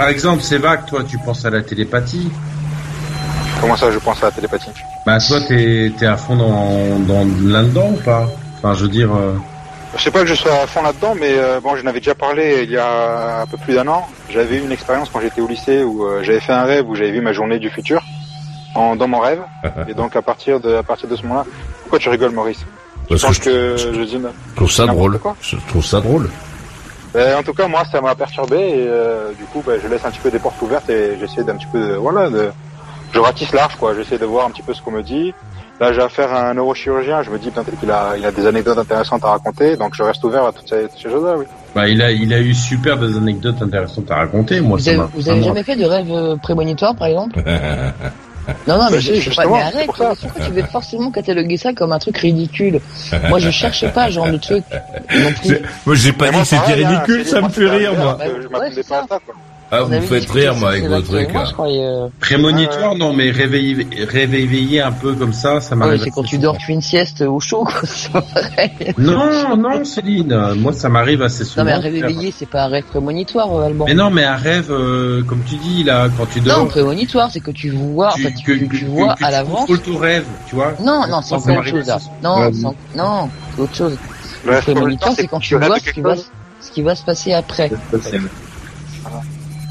Par exemple, c'est vague, toi, tu penses à la télépathie Comment ça, je pense à la télépathie? Bah, toi, t'es es à fond dans, dans là-dedans ou pas? Enfin, je veux dire. Euh... Je sais pas que je sois à fond là-dedans, mais euh, bon, j'en avais déjà parlé il y a un peu plus d'un an. J'avais eu une expérience quand j'étais au lycée où euh, j'avais fait un rêve où j'avais vu ma journée du futur en, dans mon rêve. *laughs* et donc à partir de à partir de ce moment-là, pourquoi tu rigoles, Maurice? Parce que, je, que je, dis, je trouve ça drôle. Je trouve ça drôle. Ben, en tout cas, moi, ça m'a perturbé et euh, du coup, ben, je laisse un petit peu des portes ouvertes et j'essaie d'un petit peu, de, voilà, de, je ratisse large, quoi. J'essaie de voir un petit peu ce qu'on me dit. Là, j'ai affaire à un neurochirurgien. Je me dis peut-être qu'il a, il a des anecdotes intéressantes à raconter, donc je reste ouvert à toutes ces, choses-là, oui. Bah, il a, il a eu super des anecdotes intéressantes à raconter. Moi, vous avez, vous avez jamais fait de rêve euh, prémonitoire, par exemple? *laughs* Non, non, mais je, je pas, mais arrête, pourquoi tu veux forcément cataloguer ça comme un truc ridicule Moi, je cherche pas ce genre de truc non plus. Moi, j'ai pas dit que c'était ridicule, ça me fait rire, moi. Je m'attendais pas à ça, quoi. Ah, vous faites rire, moi, avec vos trucs. Euh, Prémonitoire, non, mais réveiller, réveiller un peu comme ça, ça m'arrive. c'est quand tu dors, tu fais une sieste au chaud, quoi, *laughs* c'est pareil. Non, non, Céline, moi, ça m'arrive assez souvent. Non, mais réveiller, c'est pas un rêve prémonitoire, euh, Alban. Mais non, mais un rêve, euh, comme tu dis, là, quand tu dors. Non, prémonitoire, c'est que tu vois, tu, en fait, tu, tu vois à l'avance. Tu ton rêve, tu vois. Non, non, c'est autre chose, là. Non, non, c'est autre chose. Le prémonitoire, c'est quand tu vois ce qui va, ce qui va se passer après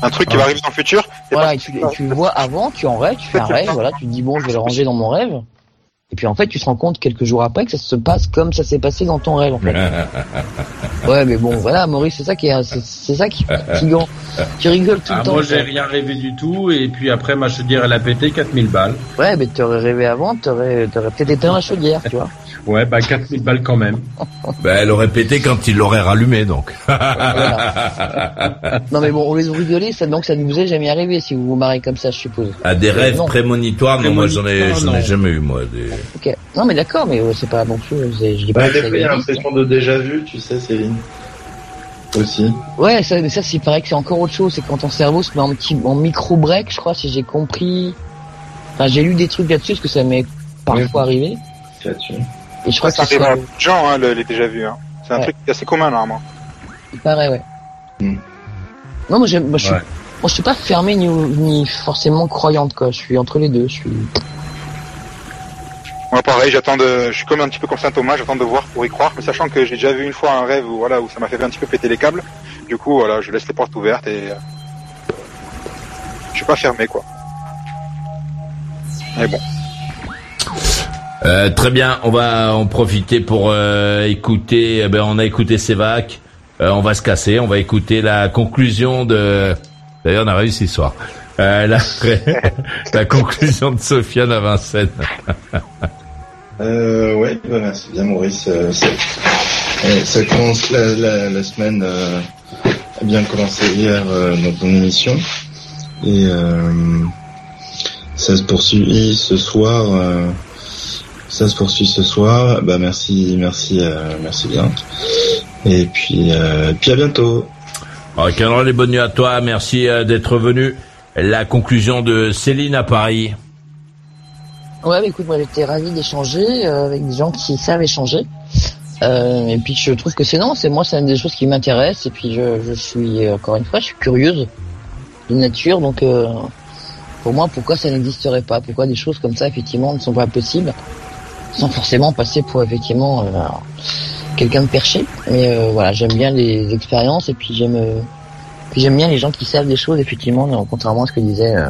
un truc qui va arriver dans le futur. Voilà, et tu, tu, le vois avant, tu en rêves, tu fais un rêve, voilà, tu te dis bon, je vais le ranger dans mon rêve. Et puis en fait, tu te rends compte quelques jours après que ça se passe comme ça s'est passé dans ton rêve en fait. *laughs* ouais, mais bon, voilà, Maurice, c'est ça qui est, c'est ça qui est fatigant. Tu rigoles tout le ah, temps. Moi, j'ai rien rêvé du tout, et puis après, ma chaudière, elle a pété 4000 balles. Ouais, mais t'aurais rêvé avant, t'aurais, t'aurais peut-être été dans la chaudière, tu vois. Ouais, bah 4000 balles quand même. *laughs* bah, elle aurait pété quand il l'aurait rallumé, donc. non, mais bon, on les rigoler, ça, donc ça ne vous est jamais arrivé si vous vous marrez comme ça, je suppose. À des rêves prémonitoires, non, moi j'en ai, j'en ai jamais eu, moi. Des... Ok. Non, mais d'accord, mais euh, c'est pas non plus, je dis Bah, pas des fois, il y a l'impression de déjà vu, tu sais, Céline. Aussi. Ouais, ça, mais ça, c'est pareil que c'est encore autre chose, c'est quand ton cerveau se met en petit, en micro-break, je crois, si j'ai compris. Enfin, j'ai lu des trucs là-dessus, parce que ça m'est parfois arrivé. Là-dessus. Et je crois que ça c'est arrive à sur- beaucoup de gens, hein, le, les déjà vu. Hein. C'est un Ouais. truc assez commun normalement. Il paraît, ouais. Hmm. Non, moi, moi, je suis, Ouais. moi, je suis pas fermé ni, ni forcément croyante, quoi. Je suis entre les deux. Je suis. Moi pareil, j'attends de, je suis comme un petit peu comme Saint Thomas, j'attends de voir pour y croire, mais sachant que j'ai déjà vu une fois un rêve où voilà où ça m'a fait un petit peu péter les câbles. Du coup voilà, je laisse les portes ouvertes et euh, je suis pas fermé quoi. Mais bon. Euh, très bien, on va en profiter pour euh, écouter. eh ben, on a écouté Sévac. Euh, on va se casser. On va écouter la conclusion de. D'ailleurs, on a réussi ce soir. Euh, la, *laughs* la conclusion de Sofiane à Vincennes. Euh, ouais, bah, merci bien Maurice. Euh, ça, commence la, la, la semaine a bien commencé hier dans ton émission et ça se poursuit ce soir. Ça se poursuit ce soir. Bah merci, merci, euh, merci bien. Et puis, euh, puis à bientôt. Rock'n'roll et bonne nuit à toi. Merci euh, d'être venu. La conclusion de Céline à Paris. Ouais, bah, écoute, moi, j'étais ravi d'échanger euh, avec des gens qui savent échanger. Euh, et puis, je trouve que c'est non, c'est moi, c'est une des choses qui m'intéresse. Et puis, je, je suis encore une fois, je suis curieuse de nature, donc. euh, pour moi, pourquoi ça n'existerait pas? Pourquoi des choses comme ça, effectivement, ne sont pas possibles? Sans forcément passer pour, effectivement, euh, quelqu'un de perché. Mais euh, voilà, j'aime bien les expériences et puis j'aime euh, j'aime bien les gens qui savent des choses, effectivement, contrairement à ce que disait... euh,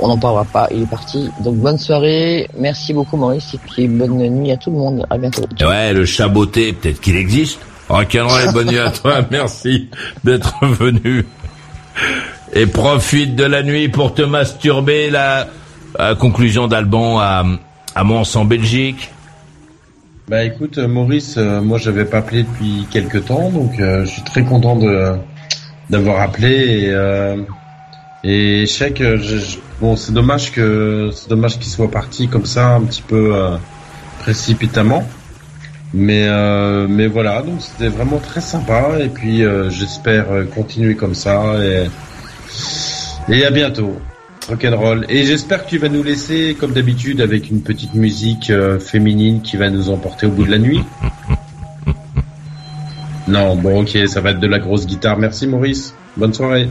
on n'en parlera pas, il est parti. Donc bonne soirée, merci beaucoup Maurice et puis bonne nuit à tout le monde. À bientôt. Ouais, le chaboté, peut-être qu'il existe. Rock'n'roll bonne nuit à toi. *laughs* Merci d'être venu. Et profite de la nuit pour te masturber. La, la conclusion d'Alban à, à Mons en Belgique. Bah écoute, euh, Maurice, euh, moi j'avais pas appelé depuis quelques temps, donc euh, je suis très content de d'avoir appelé et euh, et je- bon c'est dommage que c'est dommage qu'il soit parti comme ça un petit peu euh, précipitamment, mais euh, mais voilà donc c'était vraiment très sympa et puis euh, j'espère euh, continuer comme ça et et à bientôt. Rock'n'roll. Et j'espère que tu vas nous laisser, comme d'habitude, avec une petite musique euh, féminine qui va nous emporter au bout de la nuit. *laughs* Non, bon, ok, ça va être de la grosse guitare. Merci, Maurice. Bonne soirée.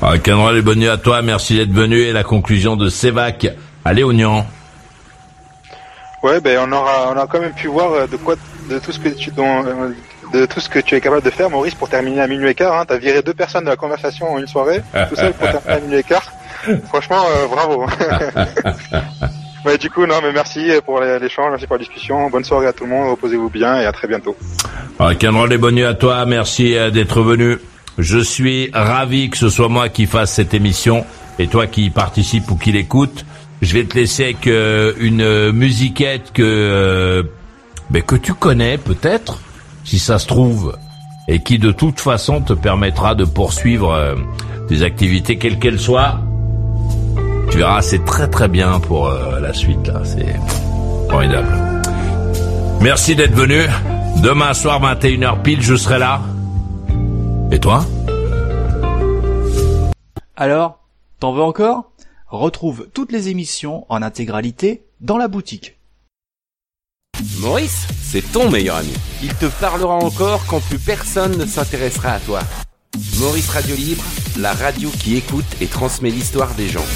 Rock'n'roll et bonne nuit à toi. Merci d'être venu. Et la conclusion de Sévac à Léognan. Ouais, ben on aura, on a quand même pu voir euh, de quoi, de tout ce que tu, dont, euh, de tout ce que tu es capable de faire, Maurice, pour terminer à minuit et quart. Hein. T'as viré deux personnes de la conversation en une soirée, tout seul pour terminer à minuit et quart. Franchement, euh, bravo. *laughs* *laughs* ouais, du coup, non, mais merci pour l'échange, merci pour la discussion. Bonne soirée à tout le monde, reposez-vous bien et à très bientôt. Rock'n'roll et bonne nuit à toi. Merci euh, d'être venu. Je suis ravi que ce soit moi qui fasse cette émission et toi qui y participe ou qui l'écoute. Je vais te laisser avec euh, une musiquette que ben, que tu connais peut-être, si ça se trouve, et qui de toute façon te permettra de poursuivre euh, tes activités quelles qu'elles soient. Tu verras, c'est très très bien pour euh, la suite là. C'est formidable. Merci d'être venu. Demain soir 21h pile, je serai là. Et toi? Alors, t'en veux encore? Retrouve toutes les émissions en intégralité dans la boutique. Maurice, c'est ton meilleur ami. Il te parlera encore quand plus personne ne s'intéressera à toi. Maurice Radio Libre, la radio qui écoute et transmet l'histoire des gens.